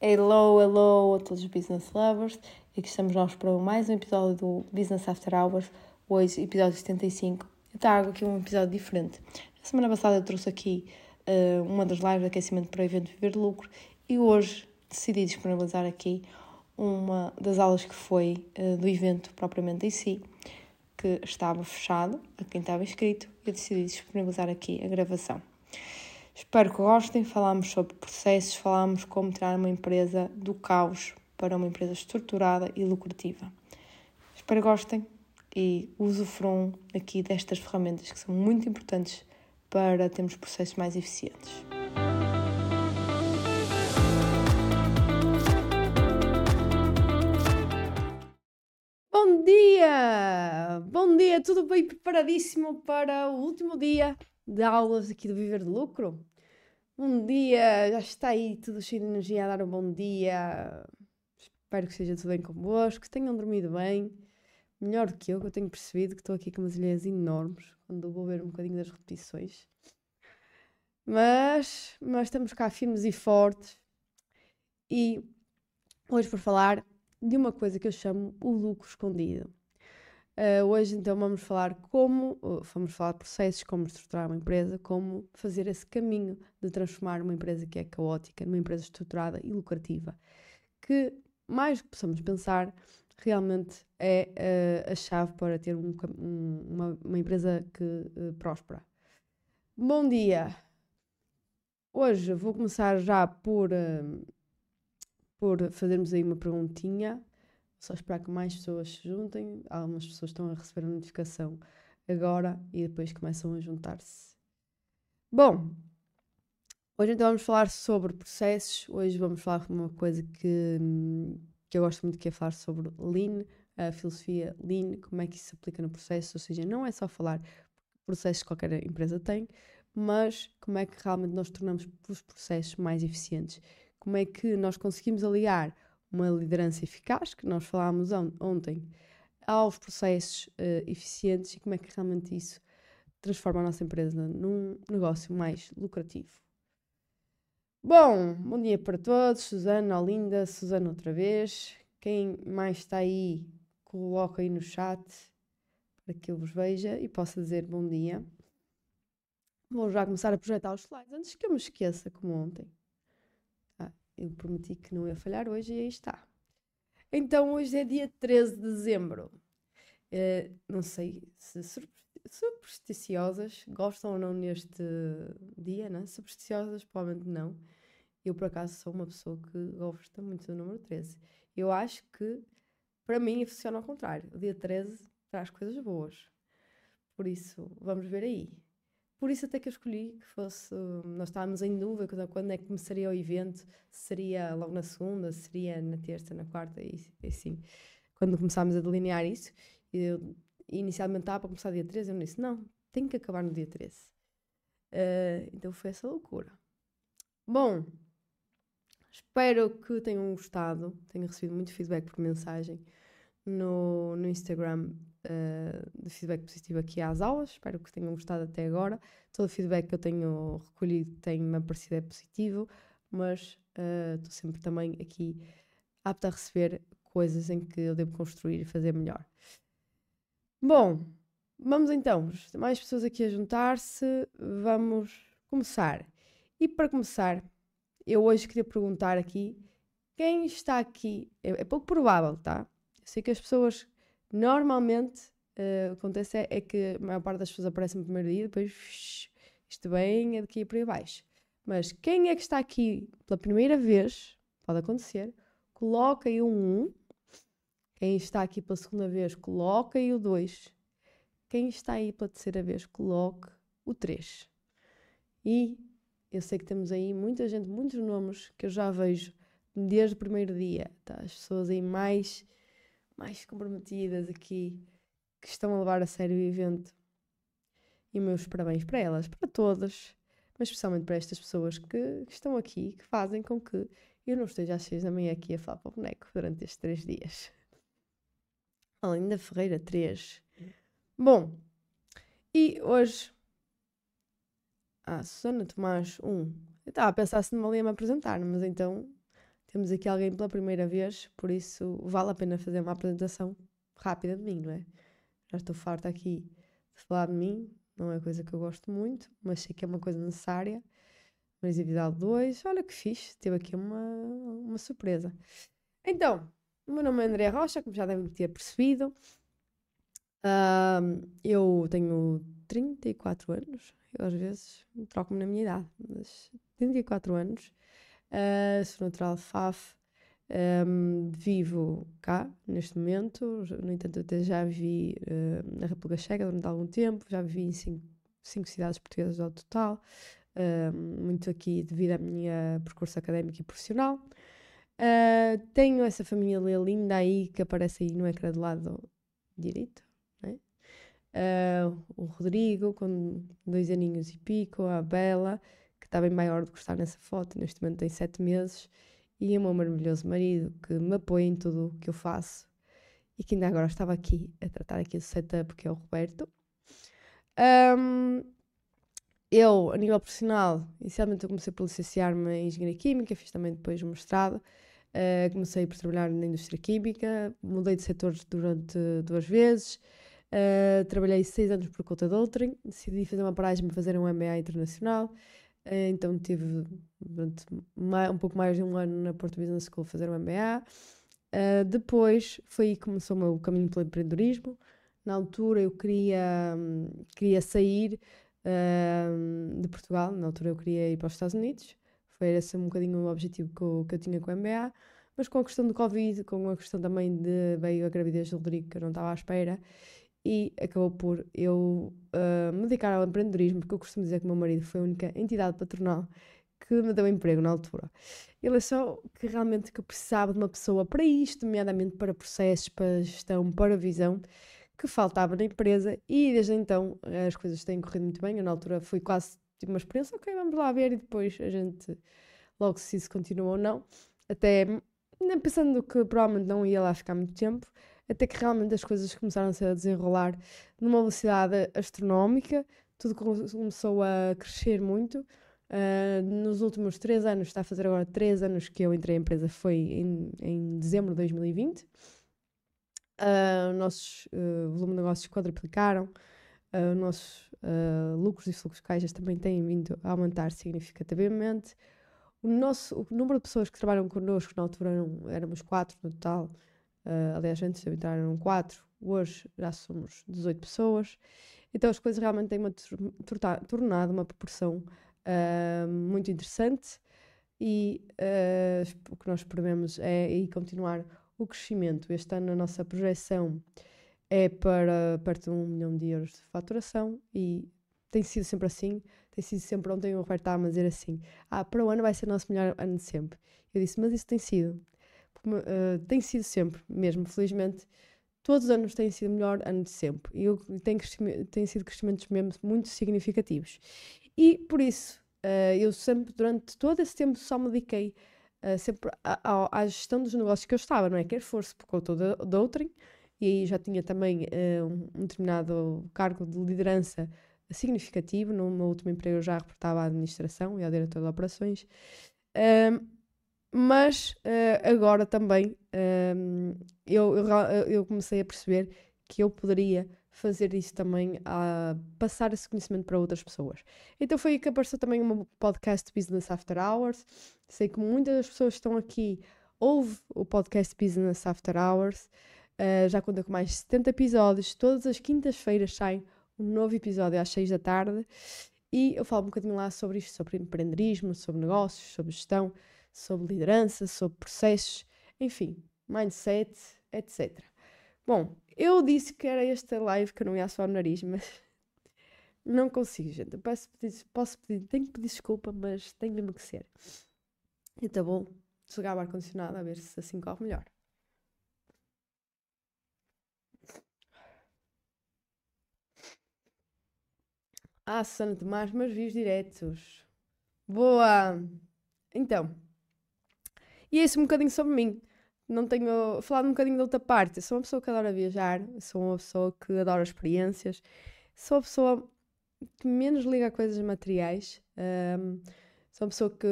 Hello, hello a todos os business lovers. Aqui estamos nós para mais um episódio do Business After Hours. Hoje, episódio 75. Eu trago aqui um episódio diferente. Na semana passada eu trouxe aqui uh, uma das lives de aquecimento para o evento Viver Lucro e hoje decidi disponibilizar aqui uma das aulas que foi uh, do evento propriamente em si, que estava fechado a quem estava inscrito. Eu decidi disponibilizar aqui a gravação. Espero que gostem. Falámos sobre processos, falámos como tirar uma empresa do caos para uma empresa estruturada e lucrativa. Espero que gostem e usufruam aqui destas ferramentas que são muito importantes para termos processos mais eficientes. Bom dia! Bom dia, tudo bem preparadíssimo para o último dia de aulas aqui do Viver de Lucro? Bom dia, já está aí tudo cheio de energia a dar um bom dia. Espero que esteja tudo bem convosco, que tenham dormido bem. Melhor do que eu, que eu tenho percebido que estou aqui com umas ilhas enormes quando vou ver um bocadinho das repetições. Mas, mas estamos cá firmes e fortes. E hoje para falar de uma coisa que eu chamo o lucro escondido. Uh, hoje então vamos falar como, vamos falar de processos, como estruturar uma empresa, como fazer esse caminho de transformar uma empresa que é caótica numa empresa estruturada e lucrativa, que mais que possamos pensar, realmente é uh, a chave para ter um, um, uma, uma, empresa que uh, prospera. Bom dia! Hoje vou começar já por, por fazermos aí uma perguntinha só esperar que mais pessoas se juntem. Algumas pessoas estão a receber a notificação agora e depois começam a juntar-se. Bom, hoje então vamos falar sobre processos. Hoje vamos falar de uma coisa que, que eu gosto muito, que é falar sobre Lean, a filosofia Lean, como é que isso se aplica no processo. Ou seja, não é só falar processos que qualquer empresa tem, mas como é que realmente nós tornamos os processos mais eficientes. Como é que nós conseguimos aliar uma liderança eficaz, que nós falámos on ontem, aos processos uh, eficientes e como é que realmente isso transforma a nossa empresa num negócio mais lucrativo. Bom, bom dia para todos. Susana, Olinda, Susana outra vez. Quem mais está aí, coloca aí no chat para que eu vos veja e possa dizer bom dia. Vou já começar a projetar os slides antes que eu me esqueça, como ontem. Eu prometi que não ia falhar hoje e aí está. Então, hoje é dia 13 de dezembro. Uh, não sei se supersticiosas gostam ou não neste dia, né? Supersticiosas, provavelmente não. Eu, por acaso, sou uma pessoa que gosta muito do número 13. Eu acho que, para mim, funciona ao contrário. O dia 13 traz coisas boas. Por isso, vamos ver aí. Por isso até que eu escolhi que fosse. Nós estávamos em dúvida quando é que começaria o evento, se seria logo na segunda, se seria na terça, na quarta, e, e assim. Quando começámos a delinear isso, eu, inicialmente estava para começar dia 13, eu disse: não, tem que acabar no dia 13. Uh, eh, então foi essa loucura. Bom, espero que tenham gostado, tenho recebido muito feedback por mensagem no, no Instagram uh, de feedback positivo aqui às aulas. Espero que tenham gostado até agora. Todo o feedback que eu tenho recolhido tem-me aparecido é positivo, mas eh, estou uh, sempre também aqui apta a receber coisas em que eu devo construir e fazer melhor. Bom, vamos então. Mais pessoas aqui a juntar-se. Vamos começar. E para começar, eu hoje queria perguntar aqui quem está aqui. É, é pouco provável, tá? Eu sei que as pessoas Normalmente, uh, o que acontece é, é, que a maior parte das pessoas aparecem no primeiro dia, depois isto bem é daqui para baixo. Mas quem é que está aqui pela primeira vez, pode acontecer, coloca aí um 1. Quem está aqui pela segunda vez, coloca aí o 2. Quem está aí pela terceira vez, coloque o 3. E eu sei que temos aí muita gente, muitos nomes que eu já vejo desde o primeiro dia. Tá? As pessoas aí mais mais comprometidas aqui, que estão a levar a sério o evento. E meus parabéns para elas, para todas, mas especialmente para estas pessoas que, que estão aqui, que fazem com que eu não esteja às seis da manhã aqui a falar para o boneco durante estes três dias. Além da Ferreira, três. Bom, e hoje. Ah, Susana Tomás, um. Eu estava a pensar se não valia me apresentar, mas então temos aqui alguém pela primeira vez, por isso vale a pena fazer uma apresentação rápida de mim, não é? Já estou farta aqui de falar de mim, não é coisa que eu gosto muito, mas sei que é uma coisa necessária. Marisa Vidal 2, olha que fixe, teve aqui uma, uma surpresa. Então, o meu nome é André Rocha, como já devem ter percebido. Eu tenho 34 anos, eu às vezes troco-me na minha idade, mas 34 anos, uh, sou natural de Faf, um, vivo cá neste momento, no entanto, até já vivi uh, na República Checa durante algum tempo, já vivi em cinco, cinco cidades portuguesas ao total, uh, muito aqui devido à minha percurso académico e profissional. Uh, tenho essa família linda aí que aparece aí no ecrã do lado direito, né? o Rodrigo, com dois aninhos e pico, a Bela, está bem maior do que está nessa foto, neste momento tem sete meses e o meu maravilhoso marido que me apoia em tudo o que eu faço e que ainda agora estava aqui a tratar aqui do setup, que é o Roberto. Um, eu, a nível profissional, inicialmente eu comecei por licenciar-me em Engenharia Química, fiz também depois mestrado. Uh, comecei por trabalhar na indústria química, mudei de setores durante duas vezes, uh, trabalhei seis anos por conta de outrem, decidi fazer uma paragem para fazer um MBA internacional, então tive durante um pouco mais de um ano na Porto Business School fazer um MBA. Uh, depois foi aí que começou o meu caminho pelo empreendedorismo. Na altura eu queria, queria sair uh, de Portugal, na altura eu queria ir para os Estados Unidos. Foi esse um bocadinho o objetivo que eu, que eu tinha com o MBA. Mas com a questão do Covid, com a questão também de veio a gravidez do Rodrigo, que eu não estava à espera, e acabou por eu uh, me dedicar ao empreendedorismo, porque eu costumo dizer que o meu marido foi a única entidade patronal que me deu emprego na altura. Ele achou que realmente que eu precisava de uma pessoa para isto, nomeadamente para processos, para gestão, para visão, que faltava na empresa e desde então as coisas têm corrido muito bem. Eu na altura fui quase tipo uma experiência, ok, vamos lá ver e depois a gente logo se isso continua ou não. Até pensando que provavelmente não ia lá ficar muito tempo, até que realmente as coisas começaram -se a desenrolar numa velocidade astronómica, tudo começou a crescer muito. Uh, nos últimos três anos, está a fazer agora três anos que eu entrei em empresa, foi em, em dezembro de 2020. Uh, nossos uh, volume de negócios quadruplicaram, uh, nossos uh, lucros e fluxos de caixas também têm vindo a aumentar significativamente. O, nosso, o número de pessoas que trabalham connosco, na altura eram, éramos quatro no total, uh, aliás, antes de eu entrar eram quatro, hoje já somos 18 pessoas. Então as coisas realmente têm uma, tornado uma proporção uh, muito interessante e uh, o que nós prevemos é e continuar o crescimento. Este ano a nossa projeção é para perto de um milhão de euros de faturação e tem sido sempre assim. Tem sido sempre, ontem o Roberto estava a dizer assim, ah, para o ano vai ser o nosso melhor ano de sempre. Eu disse, mas isso tem sido. Uh, tem sido sempre, mesmo, felizmente. Todos os anos têm sido o melhor ano de sempre. E eu, tem, tem sido crescimentos mesmo muito significativos. E por isso, uh, eu sempre, durante todo esse tempo, só me dediquei uh, sempre à, à, gestão dos negócios que eu estava, não é? Quer fosse por conta de, outrem, e aí já tinha também uh, um determinado cargo de liderança significativo. No meu último emprego eu já reportava à administração e ao diretor de operações. Mas agora também eu, eu, eu comecei a perceber que eu poderia fazer isso também, a passar esse conhecimento para outras pessoas. Então foi aí que apareceu também o meu podcast Business After Hours. Sei que muitas das pessoas que estão aqui ouvem o podcast Business After Hours. Uh, já conta com mais de 70 episódios. Todas as quintas-feiras sai um novo episódio às 6 da tarde. E eu falo um bocadinho lá sobre isto, sobre empreendedorismo, sobre negócios, sobre gestão, sobre liderança, sobre processos, enfim, mindset, etc. Bom, eu disse que era esta live que eu não ia só o nariz, mas não consigo, gente. Eu posso pedir, posso pedir, tenho que pedir desculpa, mas tem mesmo que ser. E tá bom, desligar o ar-condicionado a ver se assim corre melhor. Ah, Susana Tomás, meus vídeos diretos. Boa! Então, e é isso um bocadinho sobre mim não tenho falado um bocadinho da outra parte. Sou uma pessoa que adora viajar, sou uma pessoa que adora experiências, sou uma pessoa que menos liga a coisas materiais. Um, sou uma pessoa que,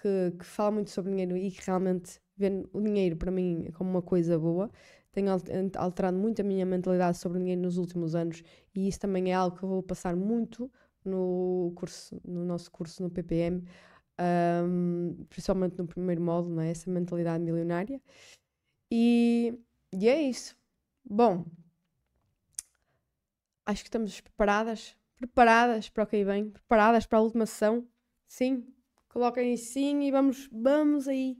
que, que fala muito sobre dinheiro e que realmente vê o dinheiro para mim como uma coisa boa. Tenho alterado muito a minha mentalidade sobre o dinheiro nos últimos anos e isso também é algo que eu vou passar muito no curso, no nosso curso no PPM, um, principalmente no primeiro módulo, não é? essa mentalidade milionária. E, e é isso. Bom, acho que estamos preparadas, preparadas para o que vem, preparadas para a última sessão. Sim, coloquem sim e vamos, vamos aí.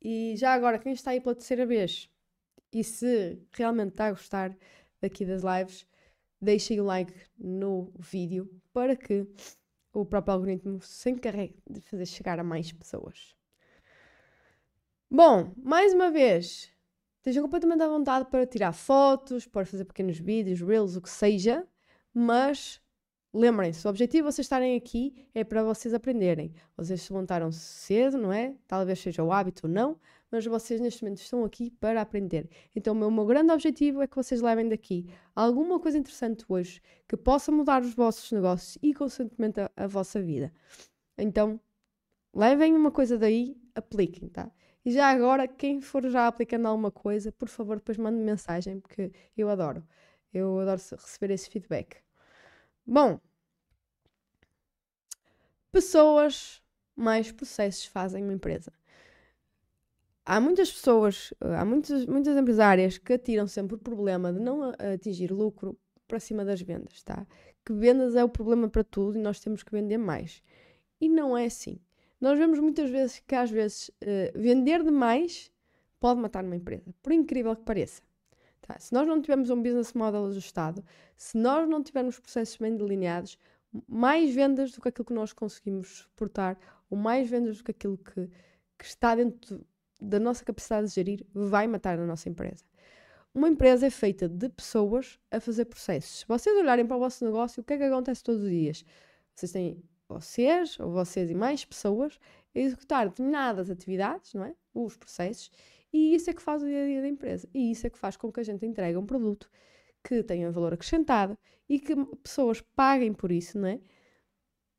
E já agora, quem está aí pela terceira vez e se realmente está a gostar daqui das lives, deixem o like no vídeo para que o próprio algoritmo se encarregue de fazer chegar a mais pessoas. Bom, mais uma vez, estejam completamente à vontade para tirar fotos, para fazer pequenos vídeos, reels, o que seja, mas lembrem-se, o objetivo de vocês estarem aqui é para vocês aprenderem. Vocês se levantaram cedo, não é? Talvez seja o hábito ou não, mas vocês neste momento estão aqui para aprender. Então, o meu, meu grande objetivo é que vocês levem daqui alguma coisa interessante hoje que possa mudar os vossos negócios e, consequentemente, a, a vossa vida. Então, levem uma coisa daí, apliquem, tá? E já agora, quem for já aplicando alguma coisa, por favor, depois mande -me mensagem, porque eu adoro. Eu adoro receber esse feedback. Bom, pessoas mais processos fazem uma empresa há muitas pessoas, eh, há muitas, muitas empresárias que atiram sempre o problema de não atingir lucro para cima das vendas, tá? Que vendas é o problema para tudo e nós temos que vender mais. E não é assim. Nós vemos muitas vezes que às vezes uh, vender demais pode matar uma empresa, por incrível que pareça. Tá? Se nós não tivermos um business model ajustado, se nós não tivermos processos bem delineados, mais vendas do que aquilo que nós conseguimos suportar, ou mais vendas do que aquilo que, que está dentro da nossa capacidade de gerir vai matar a nossa empresa. Uma empresa é feita de pessoas a fazer processos. Se vocês olharem para o vosso negócio, o que é que acontece todos os dias? Vocês têm vocês, ou vocês e mais pessoas, a executar determinadas atividades, não é? Os processos, e isso é que faz o dia a dia da empresa. E isso é que faz com que a gente entregue um produto que tenha valor acrescentado e que pessoas paguem por isso, não é?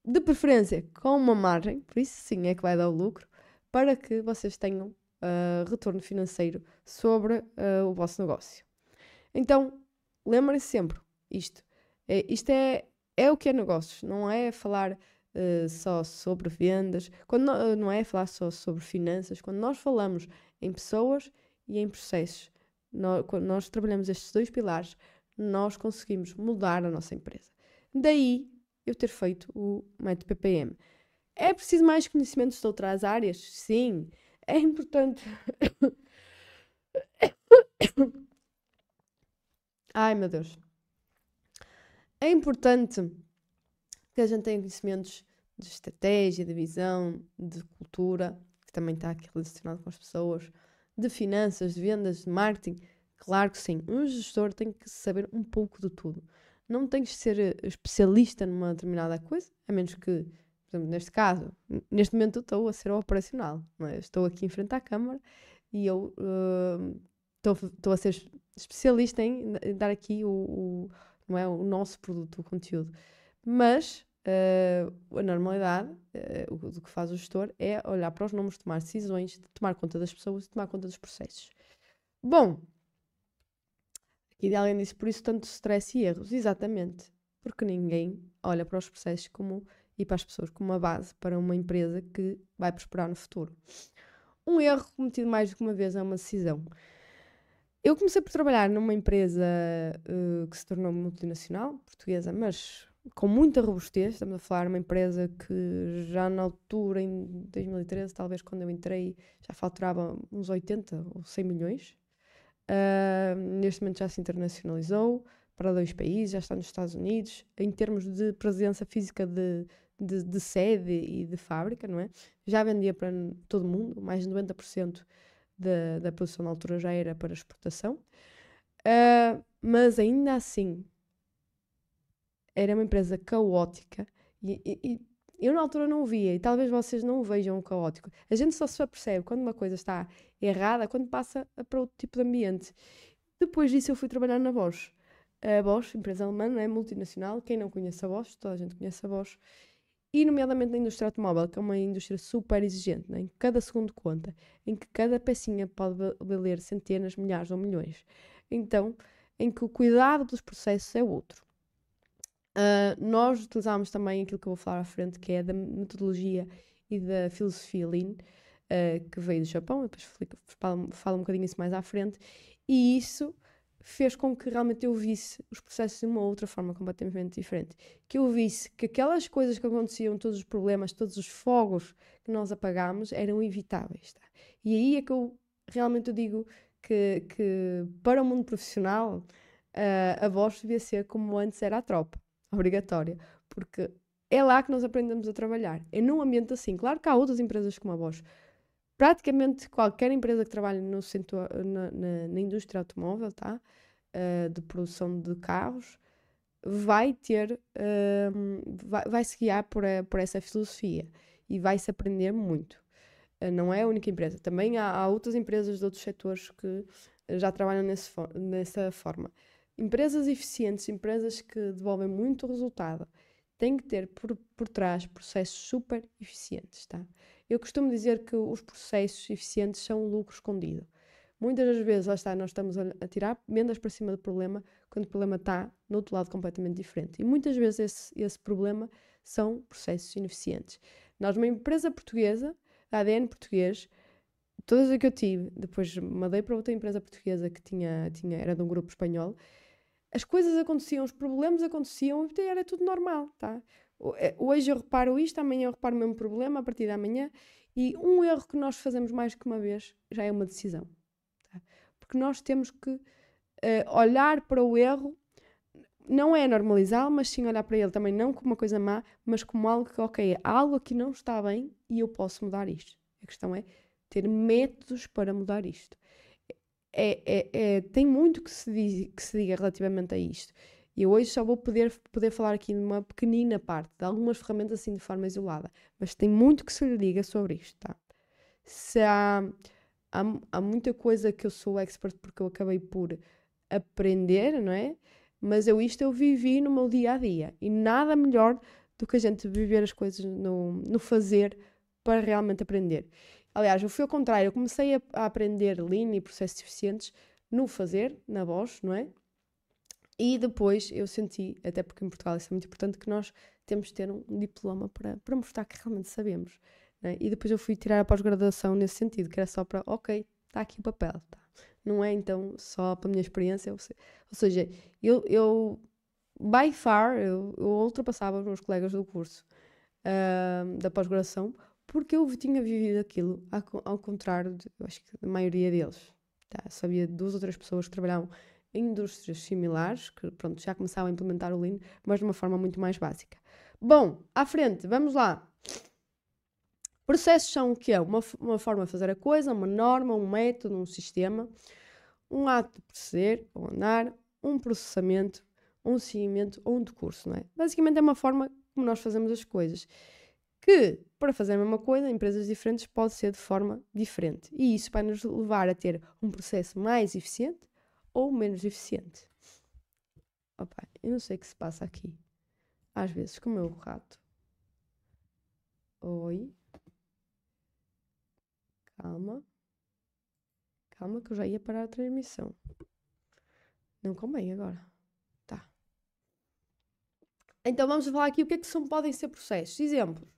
De preferência com uma margem, por isso sim é que vai dar o lucro, para que vocês tenham uh, retorno financeiro sobre uh, o vosso negócio. Então, lembrem-se sempre isto. É, isto é, é o que é negócios, não é falar uh, só sobre vendas, quando não, não é falar só sobre finanças. Quando nós falamos em pessoas e em processos, nós, quando nós trabalhamos estes dois pilares, nós conseguimos mudar a nossa empresa. Daí eu ter feito o método PPM. É preciso mais conhecimentos de outras áreas? Sim. É importante. Ai meu Deus. É importante que a gente tenha conhecimentos de estratégia, de visão, de cultura, também está aqui relacionado com as pessoas, de finanças, de vendas, de marketing. Claro que sim. Um gestor tem que saber um pouco de tudo. Não tem que ser especialista numa determinada coisa, a menos que exemplo, neste caso, neste momento estou a ser operacional, é? estou aqui em frente à câmara e eu uh, estou a ser especialista em dar aqui o, o, não é, o nosso produto, o conteúdo. Mas uh, a normalidade, uh, que faz o gestor é olhar para os números, tomar decisões, tomar conta das pessoas e tomar conta dos processos. Bom, aqui de alguém disse por isso tanto stress e erros. Exatamente, porque ninguém olha para os processos como e para as pessoas como uma base para uma empresa que vai prosperar no futuro. Um erro cometido mais do que uma vez é uma decisão. Eu comecei por trabalhar numa empresa uh, que se tornou multinacional, portuguesa, mas com muita robustez. Estamos a falar de uma empresa que já na altura, em 2013, talvez quando eu entrei, já faturava uns 80 ou 100 milhões. Uh, neste momento já se internacionalizou para dois países, já está nos Estados Unidos. Em termos de presença física de de, de, sede e de fábrica, não é? Já vendia para todo mundo, mais de 90% da, da produção na altura já era para exportação, uh, mas ainda assim era uma empresa caótica e, e, e, eu na altura não o via e talvez vocês não o vejam caótico. A gente só se apercebe quando uma coisa está errada quando passa para outro tipo de ambiente. Depois disso eu fui trabalhar na Bosch. A Bosch, empresa alemã, é multinacional. Quem não conhece a Bosch, toda a gente conhece a Bosch e nomeadamente na indústria automóvel, que é uma indústria super exigente, né? em que cada segundo conta, em que cada pecinha pode valer centenas, milhares ou milhões. Então, em que o cuidado pelos processos é outro. Uh, nós utilizamos também aquilo que eu vou falar à frente, que é da metodologia e da filosofia Lean, uh, que veio do Japão, depois falo, falo um bocadinho isso mais à frente, e isso fez com que realmente eu visse os processos de uma outra forma completamente diferente. Que eu visse que aquelas coisas que aconteciam, todos os problemas, todos os fogos que nós apagámos eram evitáveis. Tá? E aí é que eu realmente eu digo que, que para o mundo profissional uh, a voz devia ser como antes era a tropa obrigatória, porque é lá que nós aprendemos a trabalhar. É num ambiente assim. Claro que há outras empresas como a Bosch. Praticamente qualquer empresa que trabalhe no setor, na, na, na indústria automóvel, tá? Uh, de produção de carros, vai ter, uh, vai, vai se guiar por, a, por essa filosofia e vai se aprender muito. Uh, não é a única empresa. Também há, há, outras empresas de outros setores que já trabalham nesse, nessa forma. Empresas eficientes, empresas que devolvem muito resultado, têm que ter por, por trás processos super eficientes, tá? Eu costumo dizer que os processos eficientes são um lucro escondido. Muitas das vezes, lá está, nós estamos a, a tirar vendas para cima do problema, quando o problema está no outro lado completamente diferente. E muitas vezes esse, esse problema são processos ineficientes. Nós, uma empresa portuguesa, ADN português, todas as que eu tive, depois mandei para outra empresa portuguesa que tinha, tinha, era de um grupo espanhol, as coisas aconteciam, os problemas aconteciam e era tudo normal, tá? É, hoje eu reparo isto, amanhã eu reparo o mesmo problema, a partir da manhã, e um erro que nós fazemos mais que uma vez já é uma decisão. Tá? Porque nós temos que uh, olhar para o erro, não é normalizá-lo, mas sim olhar para ele também não como uma coisa má, mas como algo que, ok, algo aqui não está bem e eu posso mudar isto. A questão é ter métodos para mudar isto é, é, é, tem muito que se, diz, que se diga relativamente a isto. E hoje só vou poder, poder falar aqui numa pequenina parte, de algumas ferramentas assim de forma isolada, mas tem muito que se lhe diga sobre isto, tá? Se há, há, há muita coisa que eu sou expert porque eu acabei por aprender, não é? Mas eu isto eu vivi no meu dia a dia e nada melhor do que a gente viver as coisas no, no fazer para realmente aprender. Aliás, eu fui ao contrário, eu comecei a, a aprender Lean e processos eficientes no fazer, na voz, não é? E depois eu senti, até porque em Portugal isso é muito importante, que nós temos de ter um, diploma para, para mostrar que realmente sabemos. É? E depois eu fui tirar a pós-graduação nesse sentido, que era só para, ok, está aqui o papel. Tá? Não é então só para a minha experiência. Ou seja, eu, eu by far, eu, eu ultrapassava os meus colegas do curso uh, da pós-graduação porque eu tinha vivido aquilo, ao contrário, de, acho que da maioria deles. Tá? Sabia de duas ou três pessoas que trabalhavam em indústrias similares, que pronto, já começavam a implementar o Lean, mas de uma forma muito mais básica. Bom, à frente, vamos lá. Processos são o que é? Uma, uma forma de fazer a coisa, uma norma, um método, um sistema, um ato de proceder ou andar, um processamento, um seguimento ou um decurso, não é? Basicamente é uma forma como nós fazemos as coisas que para fazer a mesma coisa, em empresas diferentes pode ser de forma diferente. E isso vai nos levar a ter um processo mais eficiente ou menos eficiente. Opa, eu não sei o que se passa aqui. Às vezes com o meu rato. Oi. Calma. Calma que eu já ia parar a transmissão. Não convém agora. Tá. Então vamos falar aqui o que é que são, podem ser processos. Exemplos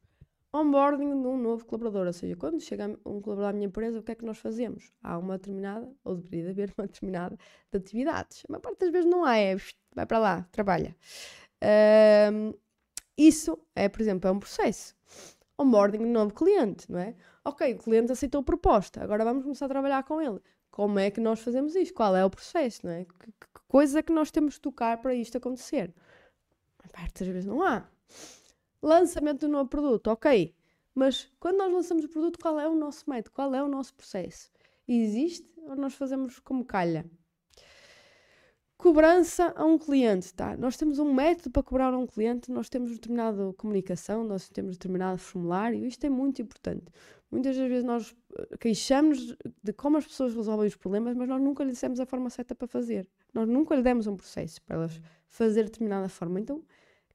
onboarding de um novo colaborador, ou seja, quando chega um colaborador à minha empresa, o que é que nós fazemos? Há uma determinada, ou deveria haver uma determinada de atividades. A maior parte das vezes não há, é vai para lá, trabalha. Isso é, por exemplo, é um processo. Onboarding de um novo cliente, não é? Ok, o cliente aceitou a proposta, agora vamos começar a trabalhar com ele. Como é que nós fazemos isto? Qual é o processo, não é? Que, que coisa é que nós temos de tocar para isto acontecer? A parte das vezes não há lançamento um novo produto, ok. Mas quando nós lançamos o produto, qual é o nosso método? Qual é o nosso processo? Existe ou nós fazemos como calha? Cobrança a um cliente, tá? Nós temos um método para cobrar a um cliente, nós temos determinada comunicação, nós temos determinado formulário, isto é muito importante. Muitas das vezes nós eh, queixamos de como as pessoas resolvem os problemas, mas nós nunca lhe dissemos a forma certa para fazer. Nós nunca lhe demos um processo para elas fazer de determinada forma. Então,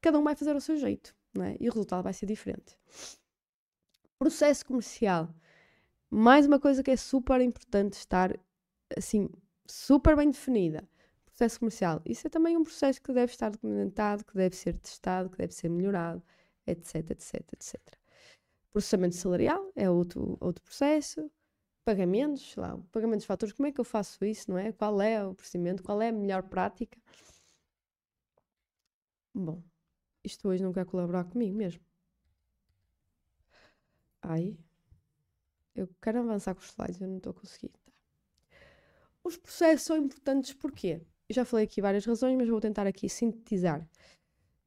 cada um vai fazer ao seu jeito. É? E o resultado vai ser diferente. Processo comercial. Mais uma coisa que é super importante estar assim, super bem definida. Processo comercial. Isso é também um processo que deve estar documentado, que deve ser testado, que deve ser melhorado, etc, etc, etc. Processamento salarial é outro, outro processo. Pagamentos, lá, pagamentos de fatores, como é que eu faço isso, não é? Qual é o procedimento, qual é a melhor prática? Bom, isto hoje não quer colaborar comigo mesmo. Ai, eu quero avançar com os slides, eu não estou a conseguir. Tá. Os processos são importantes porquê? Eu já falei aqui várias razões, mas vou tentar aqui sintetizar.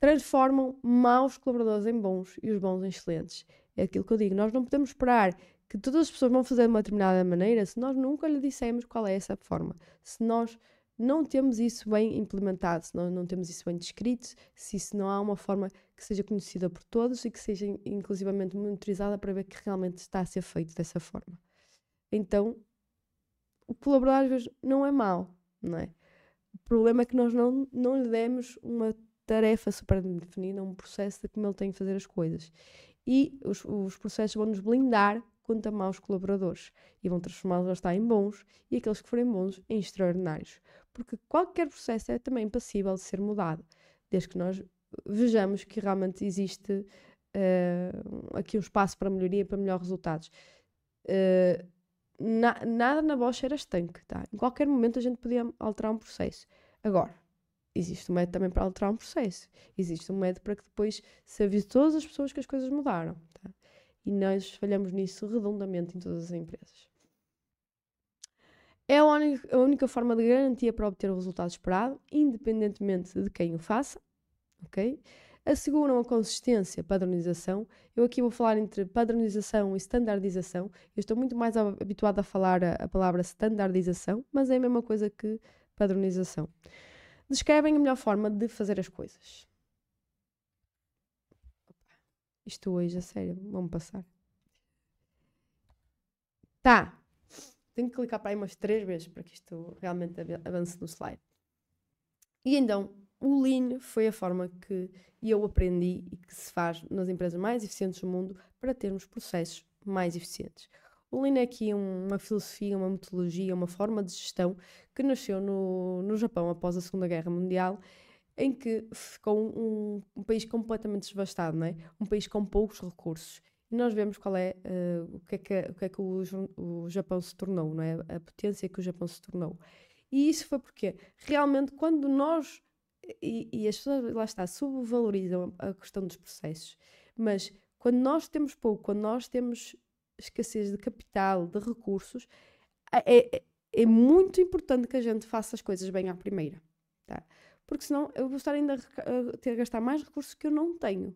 Transformam maus colaboradores em bons e os bons em excelentes. É aquilo que eu digo. Nós não podemos esperar que todas as pessoas vão fazer de uma determinada maneira se nós nunca lhe dissemos qual é essa forma. Se nós não temos isso bem implementado, se nós não temos isso bem descrito, se isso não há uma forma que seja conhecida por todos e que seja inclusivamente monitorizada para ver que realmente está a ser feito dessa forma. Então, o colaborar às vezes não é mau, não é? O problema é que nós não, não lhe demos uma tarefa super definida, um processo de como ele tem que fazer as coisas. E os, os processos vão nos blindar contra maus colaboradores e vão transformá-los em bons e aqueles que forem bons em extraordinários. Porque qualquer processo é também passível de ser mudado, desde que nós vejamos que realmente existe uh, aqui um espaço para melhoria para melhores resultados. Uh, na, nada na Bosch era estanque, tá? Em qualquer momento a gente podia alterar um processo. Agora, existe um método também para alterar um processo. Existe um método para que depois se avise todas as pessoas que as coisas mudaram. E nós falhamos nisso redondamente em todas as empresas. É a única, a única forma de garantia para obter o resultado esperado, independentemente de quem o faça. ok? asseguram a consistência, padronização. Eu aqui vou falar entre padronização e standardização. Eu estou muito mais habituada a falar a, a palavra standardização, mas é a mesma coisa que padronização. Descrevem a melhor forma de fazer as coisas. Isto hoje, a sério, vamos passar. Tá. Tenho que clicar para aí umas três vezes para que isto realmente avance no slide. E então, o Lean foi a forma que eu aprendi e que se faz nas empresas mais eficientes do mundo para termos processos mais eficientes. O Lean é aqui uma filosofia, uma metodologia, uma forma de gestão que nasceu no, no Japão após a Segunda Guerra Mundial, em que ficou um, um país completamente devastado, não é? um país com poucos recursos. E nós vemos qual é, uh, o que é que, o, que, é que o, o Japão se tornou, não é? a potência que o Japão se tornou. E isso foi porque realmente quando nós e, e as pessoas, lá está, subvalorizam a questão dos processos, mas quando nós temos pouco, quando nós temos escassez de capital, de recursos, é, é, é muito importante que a gente faça as coisas bem à primeira, tá? Porque senão eu vou estar ainda a ter a gastar mais recursos que eu não tenho.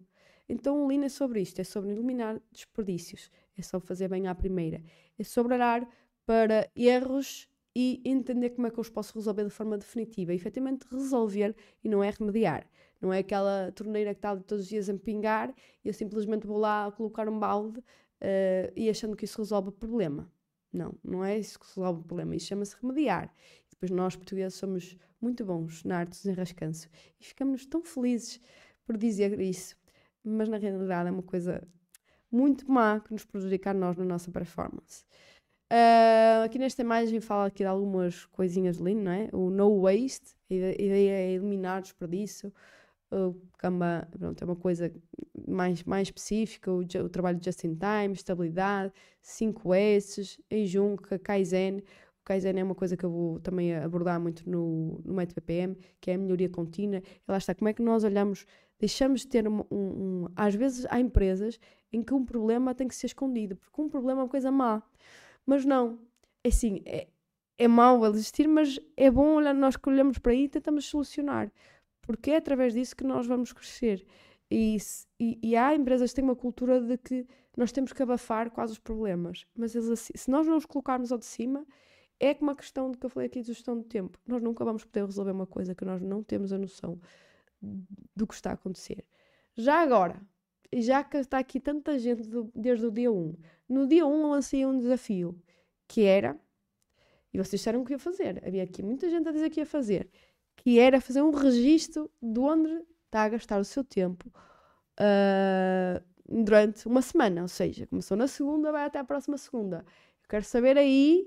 Então o Lean é sobre isto, é sobre eliminar desperdícios, é sobre fazer bem à primeira, é sobre olhar para erros e entender como é que eu os posso resolver de forma definitiva. E, efetivamente resolver e não é remediar. Não é aquela torneira que está todos os dias a pingar e eu simplesmente vou lá colocar um balde uh, e achando que isso resolve o problema. Não, não é isso que resolve o problema. Isso chama-se remediar. Depois nós, portugueses, somos muito bons na arte do desenrascanço e ficamos tão felizes por dizer isso. Mas na realidade é uma coisa muito má que nos prejudica a nós na nossa performance. Uh, aqui nesta imagem fala aqui de algumas coisinhas de não é? O no waste, a ideia é eliminar desperdício. O Kanban pronto, é uma coisa mais, mais específica, o, o trabalho just in time, estabilidade, 5 S, em Junca, Kaizen. Kaizen é uma coisa que eu vou também abordar muito no, no método PPM, que é a melhoria contínua. E lá está, como é que nós olhamos, deixamos de ter um, um, um às vezes há empresas em que um problema tem que ser escondido, porque um problema é uma coisa má. Mas não, é assim, é, é mau existir, mas é bom olhar, nós que olhamos para aí e tentamos solucionar. Porque é através disso que nós vamos crescer. E, e, e, há empresas que têm uma cultura de que nós temos que abafar quase os problemas. Mas eles, se nós não os colocarmos ao de cima, é como a questão de que eu falei aqui de gestão do tempo. Nós nunca vamos poder resolver uma coisa que nós não temos a noção do que está a acontecer. Já agora, já que está aqui tanta gente do, desde o dia 1, no dia 1 eu lancei um desafio que era, e vocês disseram que ia fazer, havia aqui muita gente a dizer que ia fazer, que era fazer um registro de onde está a gastar o seu tempo uh, durante uma semana, ou seja, começou na segunda, vai até a próxima segunda. Eu quero saber aí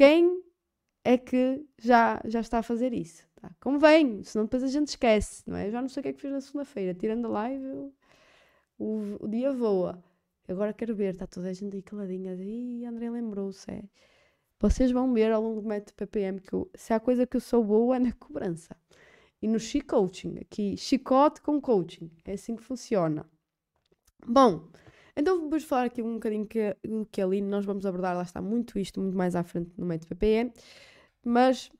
quem é que já, já está a fazer isso. Tá? Convém, senão depois a gente esquece, não é? Eu já não sei o que é que fiz na segunda-feira, tirando a live, eu, o, o dia voa. Agora quero ver, está toda a gente aí caladinha. E André lembrou-se. É. Vocês vão ver ao longo do método PPM que eu, se há coisa que eu sou boa é na cobrança. E no chi coaching, aqui, chicote com coaching. É assim que funciona. Bom, então vamos falar aqui um bocadinho que, do que ali nós vamos abordar, lá está muito isto, muito mais à frente no método PPM. Mas,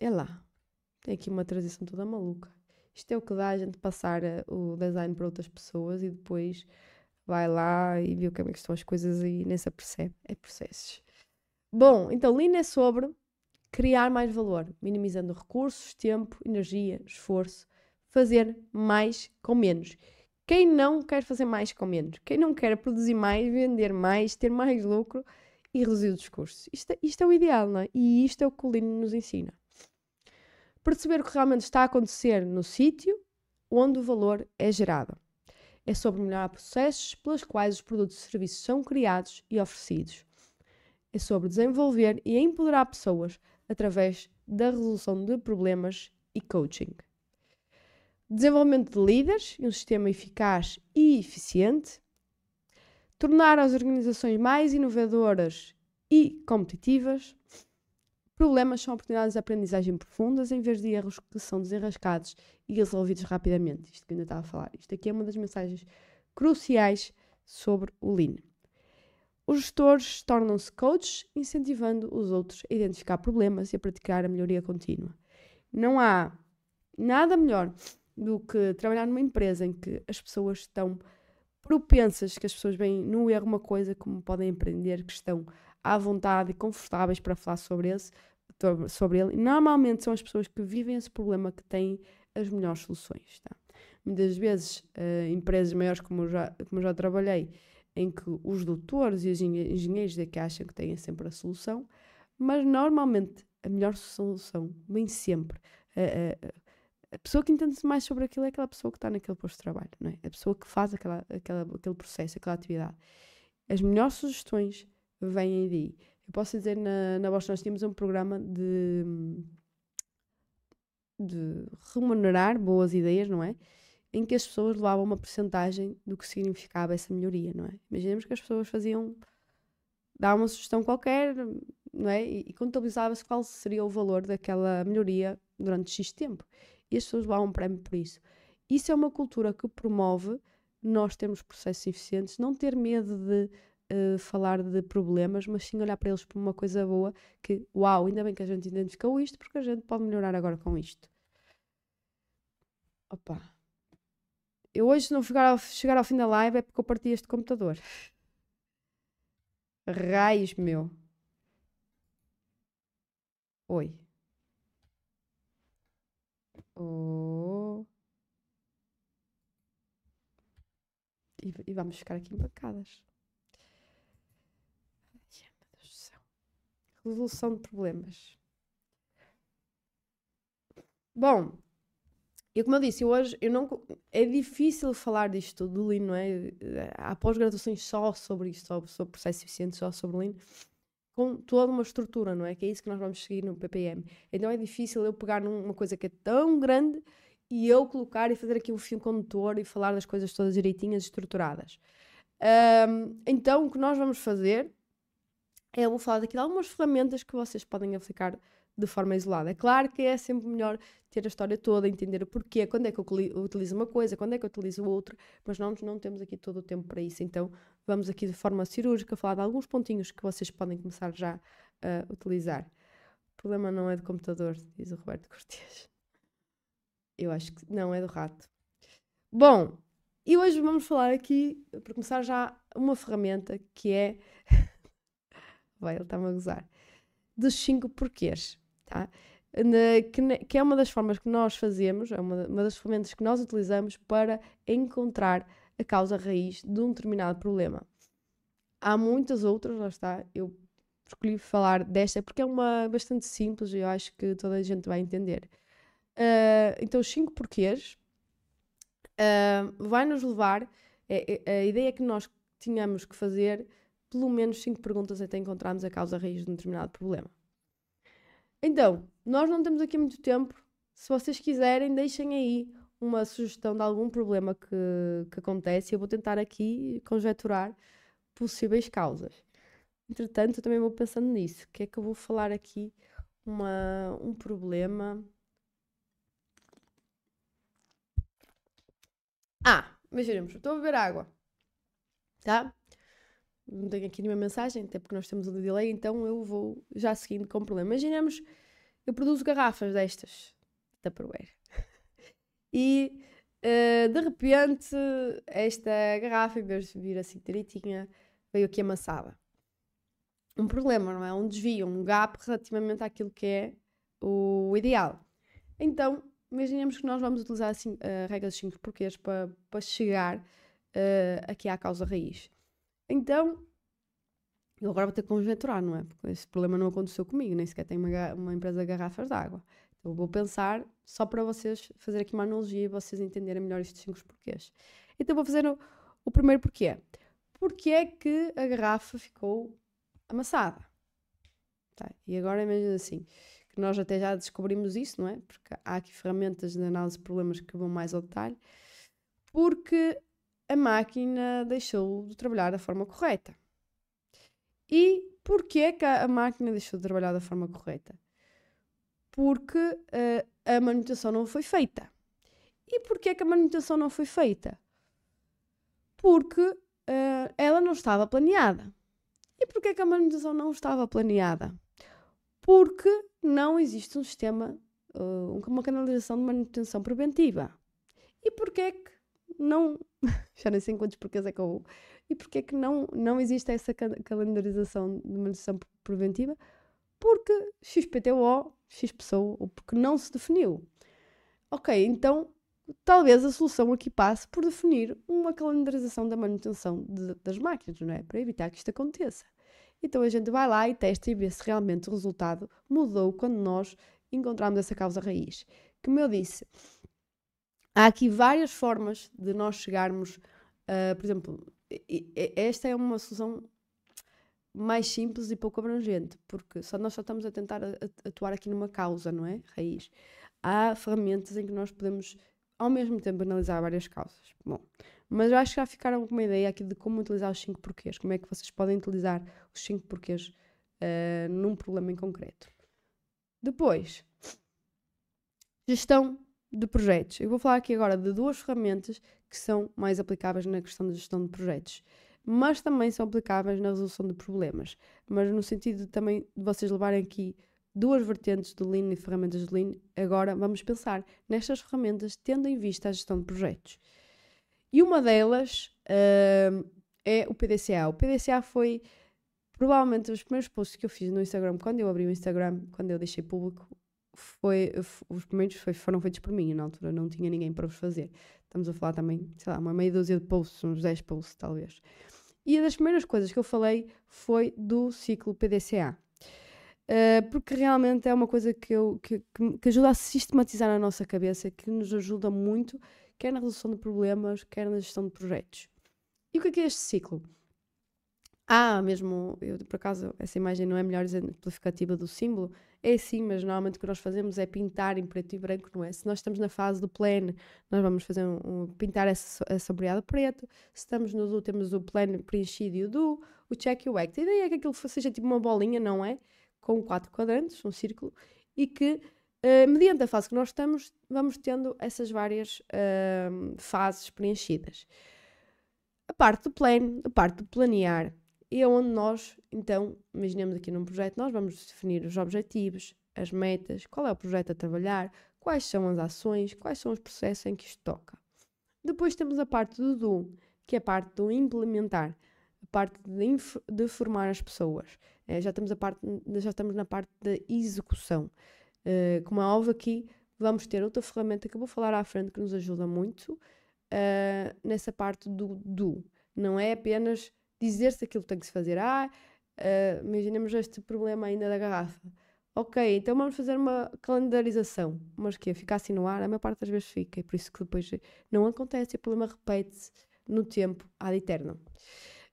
é lá. Tem aqui uma transição toda maluca. Isto é o que dá a gente passar eh, o design para outras pessoas e depois vai lá e vê como é que estão as coisas e nem se apercebe. É processos. Bom, então Lean é sobre criar mais valor, minimizando recursos, tempo, energia, esforço, fazer mais com menos. Quem não quer fazer mais com menos? Quem não quer produzir mais, vender mais, ter mais lucro e reduzir os custos? Isto, é, isto é o ideal, não é? E isto é o que o Lean nos ensina. Perceber o que realmente está a acontecer no sítio onde o valor é gerado é sobre melhorar processos pelos quais os produtos e serviços são criados e oferecidos. É sobre desenvolver e empoderar pessoas através da resolução de problemas e coaching. Desenvolvimento de líderes e um sistema eficaz e eficiente. Tornar as organizações mais inovadoras e competitivas. Problemas são oportunidades de aprendizagem profundas em vez de erros que são desenrascados e resolvidos rapidamente. Isto que ainda estava a falar. Isto aqui é uma das mensagens cruciais sobre o Lean. Os gestores tornam-se coaches, incentivando os outros a identificar problemas e a praticar a melhoria contínua. Não há nada melhor do que trabalhar numa empresa em que as pessoas estão propensas, que as pessoas veem no erro uma coisa como podem empreender, que estão à vontade e confortáveis para falar sobre, esse, sobre ele. Normalmente são as pessoas que vivem esse problema que têm as melhores soluções. Tá? Muitas vezes, uh, empresas maiores, como eu, já, como eu já trabalhei, em que os doutores e os engenheiros é que acham que têm sempre a solução, mas normalmente a melhor solução vem sempre. Uh, uh, a pessoa que entende mais sobre aquilo é aquela pessoa que está naquele posto de trabalho, não é? A pessoa que faz aquela, aquela, aquele processo, aquela atividade. As melhores sugestões vêm daí. Eu posso dizer, na, na Bosch nós tínhamos um programa de de remunerar boas ideias, não é? Em que as pessoas levavam uma porcentagem do que significava essa melhoria, não é? Imaginemos que as pessoas faziam, davam uma sugestão qualquer, não é? E, e contabilizava-se qual seria o valor daquela melhoria durante X tempo. E as pessoas levavam um prémio por isso. Isso é uma cultura que promove nós termos processos eficientes, não ter medo de uh, falar de problemas, mas sim olhar para eles como uma coisa boa, que uau, ainda bem que a gente identificou isto, porque a gente pode melhorar agora com isto. Opa. Eu hoje, se não chegar ao, chegar ao fim da live, é porque eu parti este computador. Raios, meu. Oi. Oh. E, e vamos ficar aqui empacadas. Resolução de problemas. Bom, e como eu disse, hoje eu não, é difícil falar disto do Lean, não é? Há pós-graduações só sobre isto, só sobre processo eficiente, só sobre Lean, com toda uma estrutura, não é? Que é isso que nós vamos seguir no PPM. Então é difícil eu pegar numa coisa que é tão grande e eu colocar e fazer aqui um fio condutor e falar das coisas todas direitinhas, estruturadas. Um, então o que nós vamos fazer é eu vou falar daqui de algumas ferramentas que vocês podem aplicar de forma isolada. É claro que é sempre melhor ter a história toda, entender o porquê, quando é que eu utilizo uma coisa, quando é que eu utilizo outra, mas nós não temos aqui todo o tempo para isso. Então vamos aqui de forma cirúrgica falar de alguns pontinhos que vocês podem começar já a utilizar. O problema não é do computador, diz o Roberto Cortes. Eu acho que não, é do rato. Bom, e hoje vamos falar aqui, para começar já, uma ferramenta que é. Vai, ele está-me a gozar. Dos 5 porquês. Tá? Que, que, é uma das formas que nós fazemos, é uma, uma das ferramentas que nós utilizamos para encontrar a causa raiz de um determinado problema. Há muitas outras, lá está, eu escolhi falar desta porque é uma bastante simples e eu acho que toda a gente vai entender. Uh, então, os cinco porquês uh, vai nos levar. É, é, a ideia que nós tínhamos que fazer pelo menos 5 perguntas até encontrarmos a causa raiz de um determinado problema. Então, nós não temos aqui muito tempo. Se vocês quiserem, deixem aí uma sugestão de algum problema que, que acontece. Eu vou tentar aqui conjecturar possíveis causas. Entretanto, eu também vou pensando nisso. O que é que eu vou falar aqui? Uma, um problema. Ah, imaginemos, estou a beber água, tá? Não tenho aqui nenhuma mensagem, até porque nós temos um delay, então eu vou já seguindo com o problema. Imaginemos, eu produzo garrafas destas, Tupperware, e uh, de repente esta garrafa, em vez de vir assim direitinha, veio aqui amassada. Um problema, não é? Um desvio, um gap relativamente àquilo que é o ideal. Então, imaginemos que nós vamos utilizar assim, a regra dos 5 porquês para, para chegar uh, aqui à causa raiz. Então, eu agora vou ter que conjecturar, não é? Porque esse problema não aconteceu comigo, nem sequer tenho uma, uma empresa de garrafas de água. Então, vou pensar só para vocês fazer aqui uma analogia e vocês entenderem melhor estes 5 porquês. Então, vou fazer o, o primeiro porquê. Porquê é que a garrafa ficou amassada? Tá? E agora imagina assim, que nós até já descobrimos isso, não é? Porque há aqui ferramentas de análise de problemas que vão mais ao detalhe, porque a máquina deixou de trabalhar da forma correta. E porquê que a máquina deixou de trabalhar da forma correta? Porque uh, a manutenção não foi feita. E porquê que a manutenção não foi feita? Porque uh, ela não estava planeada. E porquê que a manutenção não estava planeada? Porque não existe um sistema, uh, uma canalização de manutenção preventiva. E porquê que não. Já nem sei quantos porquês é que eu vou. E porquê que não, não existe essa calendarização de manutenção preventiva? Porque XPTO, X pessoa, ou porque não se definiu. Ok, então talvez a solução aqui passe por definir uma calendarização da manutenção de, das máquinas, não é? Para evitar que isto aconteça. Então a gente vai lá e testa e vê se realmente o resultado mudou quando nós encontramos essa causa raiz. Como eu disse, há aqui várias formas de nós chegarmos, uh, por exemplo, esta é uma solução mais simples e pouco abrangente, porque só nós só estamos a tentar atuar aqui numa causa, não é? Raiz. Há ferramentas em que nós podemos ao mesmo tempo analisar várias causas. Bom, mas eu acho que já ficaram com uma ideia aqui de como utilizar os 5 porquês, como é que vocês podem utilizar os 5 porquês uh, num problema em concreto. Depois, gestão de projetos. Eu vou falar aqui agora de duas ferramentas que são mais aplicáveis na questão de gestão de projetos, mas também são aplicáveis na resolução de problemas, mas no sentido também de vocês levarem aqui duas vertentes do Lean e ferramentas de Lean, agora vamos pensar nestas ferramentas tendo em vista a gestão de projetos. E uma delas uh, é o PDCA. O PDCA foi provavelmente os primeiros posts que eu fiz no Instagram, quando eu abri o Instagram, quando eu deixei público, foi, os primeiros foi, foram feitos por mim, na altura não tinha ninguém para os fazer. Estamos a falar também, sei lá, uma meia dúzia de posts, uns 10 posts talvez. E uma das primeiras coisas que eu falei foi do ciclo PDCA. Uh, porque realmente é uma coisa que, eu, que, que, ajuda a sistematizar na nossa cabeça, que nos ajuda muito quer na resolução de problemas, quer na gestão de projetos. E o que é, que é este ciclo? Ah, mesmo, eu por acaso, essa imagem não é melhor exemplificativa do símbolo, é sim, mas normalmente o que nós fazemos é pintar em preto e branco, não é? Se nós estamos na fase do pleno, nós vamos fazer um, um pintar essa, essa sombreada preto, se estamos no do, temos o pleno preenchido e o do, o check e o act. A ideia é que aquilo seja tipo uma bolinha, não é? Com quatro quadrantes, um círculo, e que Uh, mediante a fase que nós estamos, vamos tendo essas várias uh, fases preenchidas. A parte do plano, a parte do planear, é onde nós, então, imaginemos aqui num projeto, nós vamos definir os objetivos, as metas, qual é o projeto a trabalhar, quais são as ações, quais são os processos em que isto toca. Depois temos a parte do do, que é a parte do implementar, a parte de, de formar as pessoas. É, já, estamos a parte, já estamos na parte da execução. Uh, como é óbvio aqui, vamos ter outra ferramenta que eu vou falar à frente que nos ajuda muito uh, nessa parte do do. Não é apenas dizer se aquilo tem que se fazer. Ah, uh, imaginemos este problema ainda da garrafa. Ok, então vamos fazer uma calendarização. Mas que ficar assim no ar, a maior parte das vezes fica. E por isso que depois não acontece, o problema repete-se no tempo ad eterno.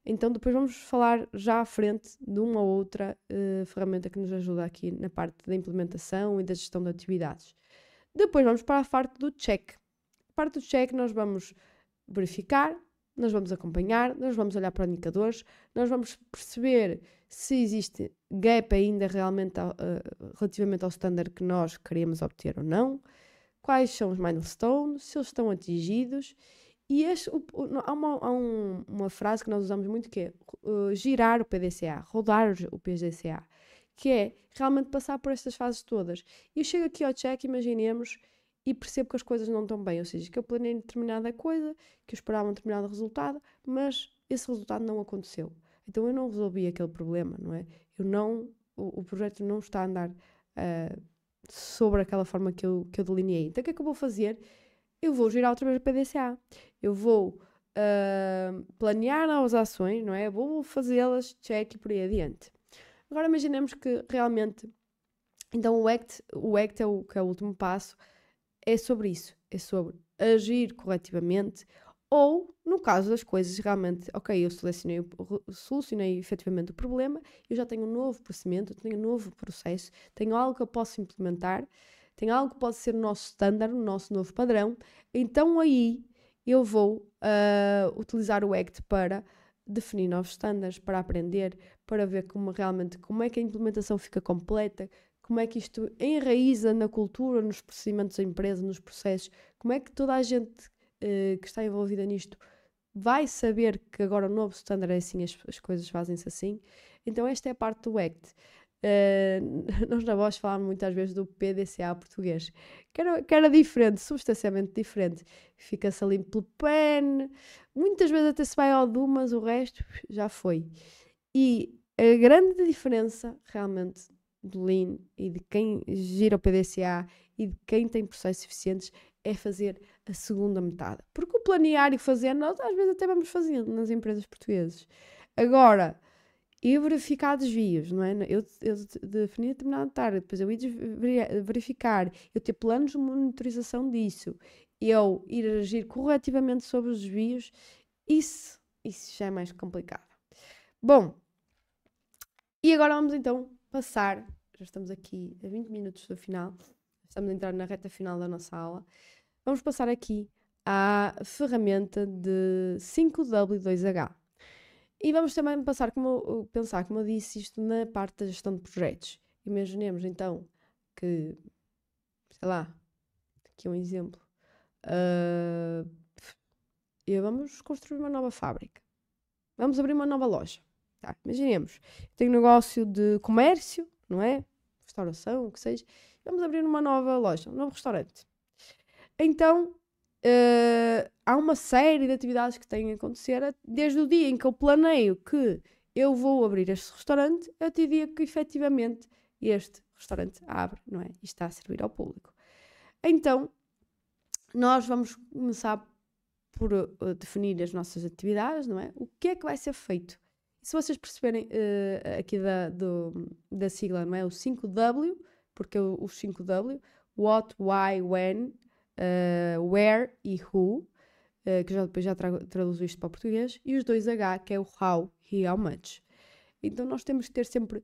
Então depois vamos falar já à frente de uma ou outra uh, ferramenta que nos ajuda aqui na parte da implementação e da gestão de atividades. Depois vamos para a parte do check. A parte do check nós vamos verificar, nós vamos acompanhar, nós vamos olhar para indicadores, nós vamos perceber se existe gap ainda realmente uh, relativamente ao standard que nós queremos obter ou não, quais são os milestones, se eles estão atingidos. E este, o, o, há, uma, há um, uma, frase que nós usamos muito que é uh, girar o PDCA, rodar o PDCA, que é realmente passar por estas fases todas. E eu chego aqui ao check, imaginemos, e percebo que as coisas não estão bem, ou seja, que eu planei determinada coisa, que eu esperava um determinado resultado, mas esse resultado não aconteceu. Então eu não resolvi aquele problema, não é? Eu não, o, o projeto não está a andar uh, sobre aquela forma que eu, que eu delineei. Então o que é que eu vou fazer? Eu vou girar outra vez a PDCA. Eu vou uh, planear novas ações, não é? Vou fazê-las, check e por aí adiante. Agora imaginemos que realmente, então o ACT, o ACT é o, que é o último passo, é sobre isso, é sobre agir corretivamente ou, no caso das coisas, realmente, ok, eu selecionei, solucionei efetivamente o problema, eu já tenho um novo procedimento, tenho um novo processo, tenho algo que eu posso implementar, tenho algo que pode ser o nosso standard, o nosso novo padrão, então aí eu vou uh, utilizar o ACT para definir novos standards, para aprender, para ver como realmente como é que a implementação fica completa, como é que isto enraiza na cultura, nos procedimentos da empresa, nos processos, como é que toda a gente uh, que está envolvida nisto vai saber que agora o novo standard é assim, as, as coisas fazem-se assim. Então, esta é a parte do ACT. Uh, nós na voz falamos muitas vezes do PDCA português, que era, que era diferente, substancialmente diferente. Fica-se ali pelo PEN, muitas vezes até se vai ao DU, mas o resto já foi. E a grande diferença realmente do Lean e de quem gira o PDCA e de quem tem processos eficientes é fazer a segunda metade. Porque o planear e fazer, nós às vezes até vamos fazendo nas empresas portuguesas. Agora, eu verificar desvios, não é? Eu, eu definir determinada tarde, depois eu ir verificar, eu ter planos de monitorização disso, eu ir agir corretivamente sobre os desvios, isso, isso já é mais complicado. Bom, e agora vamos então passar, já estamos aqui a 20 minutos do final, estamos a entrar na reta final da nossa aula, vamos passar aqui à ferramenta de 5W2H. E vamos também passar como, pensar, como eu disse, isto na parte da gestão de projetos. Imaginemos então que, sei lá, aqui um exemplo. Uh, vamos construir uma nova fábrica. Vamos abrir uma nova loja. Tá, imaginemos, tenho um negócio de comércio, não é? Restauração, o que seja. Vamos abrir uma nova loja, um novo restaurante. Então, uh, há uma série de atividades que têm a acontecer desde o dia em que eu planeio que eu vou abrir este restaurante até o dia que efetivamente este restaurante abre, não é? E está a servir ao público. Então, nós vamos começar por uh, definir as nossas atividades, não é? O que é que vai ser feito? Se vocês perceberem uh, aqui da, do, da sigla, não é? O 5W, porque é o 5W, what, why, when, uh, where e who, uh, que já depois já trago, traduzo isto para o português, e os dois H, que é o how e how much. Então nós temos que ter sempre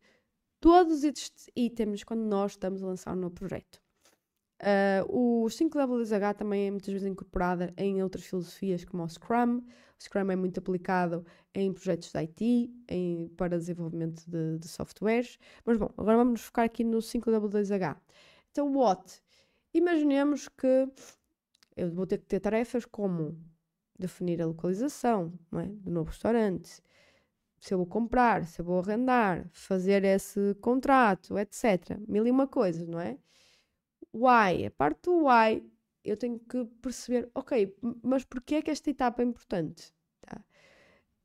todos estes itens quando nós estamos a lançar um novo projeto. Uh, o 5W2H também é muitas vezes incorporado em outras filosofias como o Scrum. O Scrum é muito aplicado em projetos de IT, em, para desenvolvimento de, de softwares. Mas bom, agora vamos focar aqui no 5W2H. Então, what? Imaginemos que eu vou ter que ter tarefas como definir a localização é? do novo restaurante, se eu vou comprar, se eu vou arrendar, fazer esse contrato, etc. Mil e uma coisas, não é? Why? A parte do why, eu tenho que perceber, ok, mas porquê é que esta etapa é importante? Tá?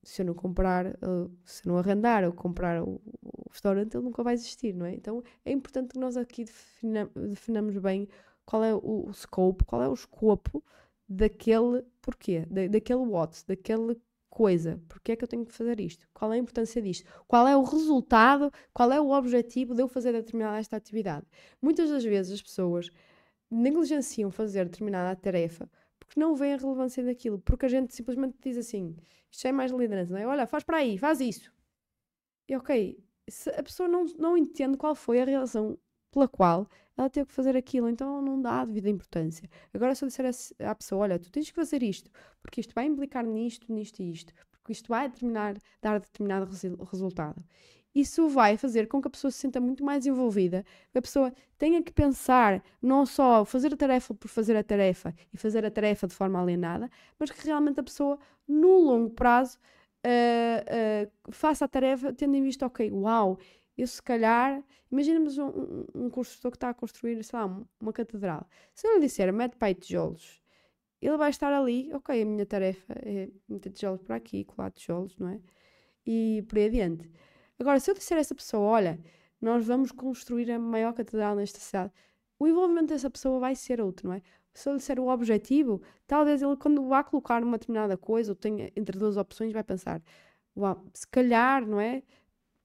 Se eu não comprar, eh, se eu não arrendar ou comprar o, o, restaurante, ele nunca vai existir, não é? Então é importante que nós aqui definamos bem qual é o, o scope, qual é o escopo daquele porquê, da, daquele what, daquele coisa. Porque é que eu tenho que fazer isto? Qual é a importância disto? Qual é o resultado? Qual é o objetivo de eu fazer determinada esta atividade? Muitas das vezes as pessoas negligenciam fazer determinada tarefa porque não veem a relevância daquilo, porque a gente simplesmente diz assim, isto é mais liderança, não é? Olha, faz para aí, faz isso. E ok, se a pessoa não, não entende qual foi a razão pela qual ela teve que fazer aquilo, então não dá a devida importância. Agora, se eu disser à pessoa, olha, tu tens que fazer isto, porque isto vai implicar nisto, nisto e isto, porque isto vai determinar, dar determinado resultado. Isso vai fazer com que a pessoa se sinta muito mais envolvida, que a pessoa tenha que pensar não só fazer a tarefa por fazer a tarefa e fazer a tarefa de forma alienada, mas que realmente a pessoa, no longo prazo, uh, uh, faça a tarefa tendo em vista, ok, uau, eu se calhar, imaginemos um, um, construtor que está a construir, sei lá, uma catedral. Se eu lhe disser, mete pai tijolos, ele vai estar ali, ok, a minha tarefa é meter tijolos por aqui, colar tijolos, não é? E por aí adiante. Agora, se eu disser a essa pessoa, olha, nós vamos construir a maior catedral nesta cidade, o envolvimento dessa pessoa vai ser outro, não é? Se eu lhe disser o objetivo, talvez ele, quando vá colocar uma determinada coisa, ou tenha entre duas opções, vai pensar, uau, se calhar, não é?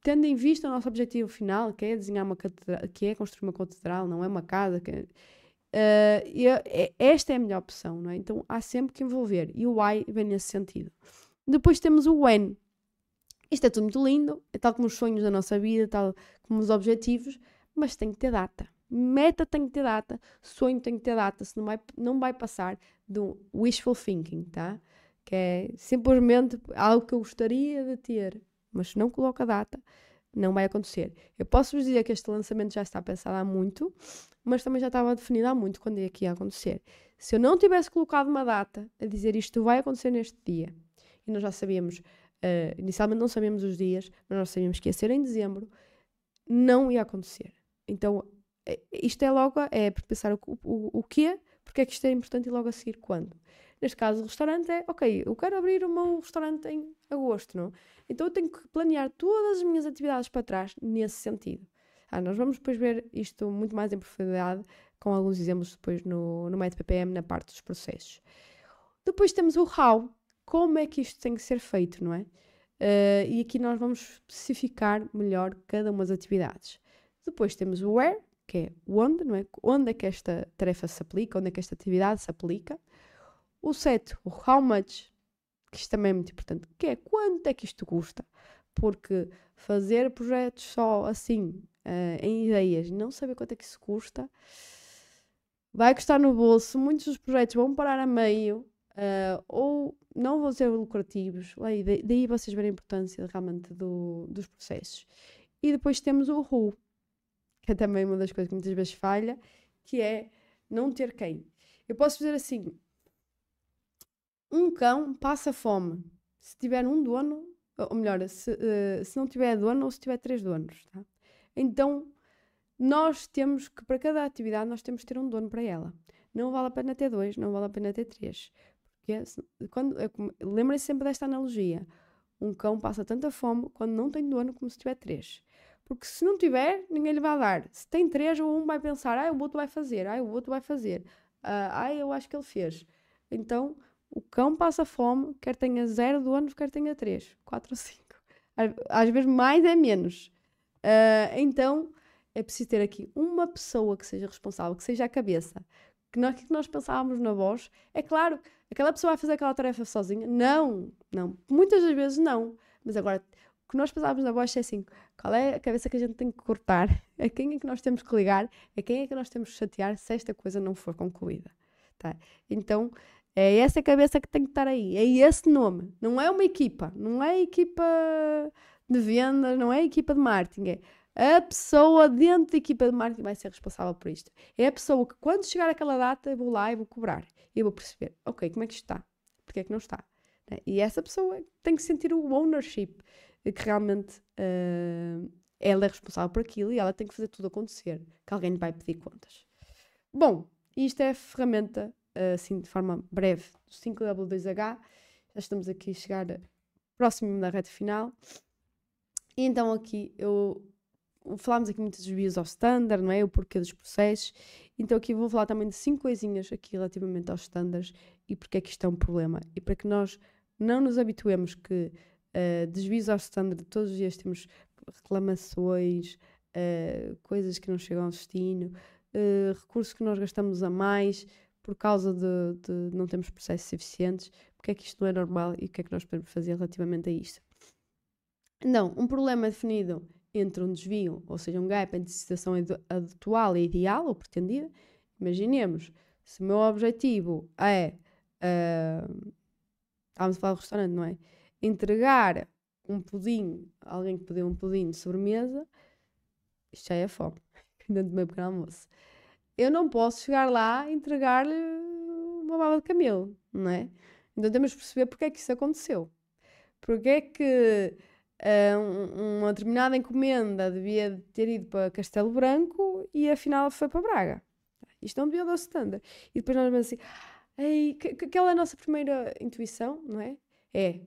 Tendo em vista o nosso objetivo final, que é desenhar uma catedral, que é construir uma catedral, não é uma casa, que, uh, esta é a melhor opção, não é? Então há sempre que envolver, e o why vem nesse sentido. Depois temos o when. Isto é tudo muito lindo, é tal como os sonhos da nossa vida, tal como os objetivos, mas tem que ter data. Meta tem que ter data, sonho tem que ter data, se não vai, não vai passar do wishful thinking, tá? Que é simplesmente algo que eu gostaria de ter, mas se não coloca data, não vai acontecer. Eu posso vos dizer que este lançamento já está pensado há muito, mas também já estava definido há muito quando é que ia acontecer. Se eu não tivesse colocado uma data a dizer isto vai acontecer neste dia, e nós já sabíamos, uh, inicialmente não sabíamos os dias, mas nós sabíamos que ia ser em dezembro, não ia acontecer. Então, eh, isto é logo, é pensar o, o, o quê, porque é que isto é importante e logo a seguir quando. Neste caso, o restaurante é, ok, eu quero abrir o meu restaurante em agosto, não? Então eu tenho que planear todas as minhas atividades para trás nesse sentido. Ah, nós vamos depois ver isto muito mais em profundidade, com alguns exemplos depois no, no método PPM, na parte dos processos. Depois temos o how, como é que isto tem que ser feito, não é? Uh, e aqui nós vamos especificar melhor cada uma das atividades. Depois temos o where, que é onde, não é? Onde é que esta tarefa se aplica, onde é que esta atividade se aplica. O set, o how much, que isto também é muito importante, que é quanto é que isto custa. Porque fazer projetos só assim, uh, em ideias, não saber quanto é que isso custa, vai custar no bolso. Muitos dos projetos vão parar a meio uh, ou não vão ser lucrativos. Daí, daí vocês verem a importância realmente do, dos processos. E depois temos o who, que é também uma das coisas que muitas vezes falha, que é não ter quem. Eu posso dizer assim: um cão passa fome se tiver um dono, ou melhor, se, uh, se não tiver dono ou se tiver três donos, tá? Então, nós temos que, para cada atividade, nós temos que ter um dono para ela. Não vale a pena ter dois, não vale a pena ter três. Porque quando, lembrem-se sempre desta analogia. Um cão passa tanta fome quando não tem dono como se tiver três. Porque se não tiver, ninguém lhe vai dar. Se tem três, ou um vai pensar, ah, o outro vai fazer, ah, o outro vai fazer, ah, eu acho que ele fez. Então, o cão passa fome, quer tenha zero donos, quer tenha três, quatro ou cinco. Às vezes mais é menos. Uh, então é preciso ter aqui uma pessoa que seja responsável, que seja a cabeça. Que nós, que nós pensávamos na voz, é claro, aquela pessoa vai fazer aquela tarefa sozinha? Não, não. Muitas das vezes não. Mas agora, o que nós pensávamos na voz é assim: qual é a cabeça que a gente tem que cortar? A quem é que nós temos que ligar? A quem é que nós temos que chatear se esta coisa não for concluída? Tá? Então, é essa cabeça que tem que estar aí. É esse nome. Não é uma equipa. Não é equipa de vendas, não é equipa de marketing. É a pessoa dentro da equipa de marketing vai ser responsável por isto. É a pessoa que quando chegar aquela data eu vou lá e vou cobrar. E vou perceber, ok, como é que isto está? Porquê é que não está? Né? E essa pessoa tem que sentir o ownership, que realmente uh, ela é responsável por aquilo e ela tem que fazer tudo acontecer, que alguém lhe vai pedir contas. Bom, isto é a ferramenta assim de forma breve, do 5W2H. Já estamos aqui a chegar próximo da reta final. E então aqui eu falámos aqui muitos desvios ao standard, não é? O porquê dos processos. Então aqui vou falar também de cinco coisinhas aqui relativamente aos standards e porque é que isto é um problema. E para que nós não nos habituemos que uh, desvios ao standard, todos os dias temos reclamações, uh, coisas que não chegam ao destino, uh, recursos que nós gastamos a mais por causa de, de não termos processos eficientes, porque é que isto não é normal e o que é que nós podemos fazer relativamente a isto. Não, um problema definido entre um desvio, ou seja, um gap entre a situação atual e ideal ou pretendida. Imaginemos, se o meu objetivo é. Uh, estávamos a falar do restaurante, não é? Entregar um pudim, alguém que pediu um pudim de sobremesa, isto já é fome, dentro do meu pequeno almoço. Eu não posso chegar lá e entregar-lhe uma baba de camelo, não é? Então temos de perceber porque é que isso aconteceu. Porque é que uh, uma determinada encomenda devia ter ido para Castelo Branco e afinal foi para Braga. Isto não devia dar standard. E depois nós vamos assim, que, aquela é a nossa primeira intuição, não é? É,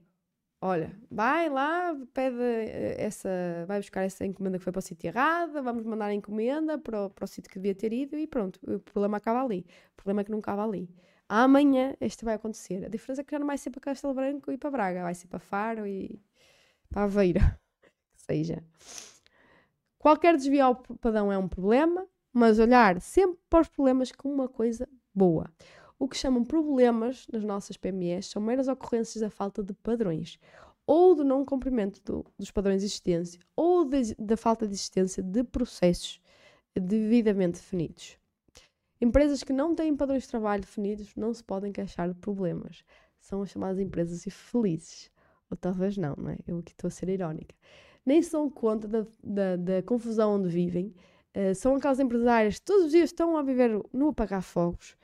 olha, vai lá, pede eh, essa, vai buscar essa encomenda que foi para o sítio errado, vamos mandar a encomenda para o, para o sítio que devia ter ido e pronto, o problema acaba ali. O problema é que não acaba ali. Amanhã este vai acontecer. A diferença é que já não vai ser para Castelo Branco e para Braga, vai ser para Faro e para Aveira. Que seja. Qualquer desvio ao padrão é um problema, mas olhar sempre para os problemas como uma coisa boa. O que chamam problemas nas nossas PMEs são meras ocorrências da falta de padrões, ou do não cumprimento do, dos padrões de existência, ou de, da falta de existência de processos devidamente definidos. Empresas que não têm padrões de trabalho definidos não se podem queixar de problemas. São as chamadas empresas infelizes. Ou talvez não, não é? Eu aqui estou a ser irónica. Nem se dão conta da, da, da confusão onde vivem. Uh, são aquelas empresárias que todos os dias estão a viver no apagar fogos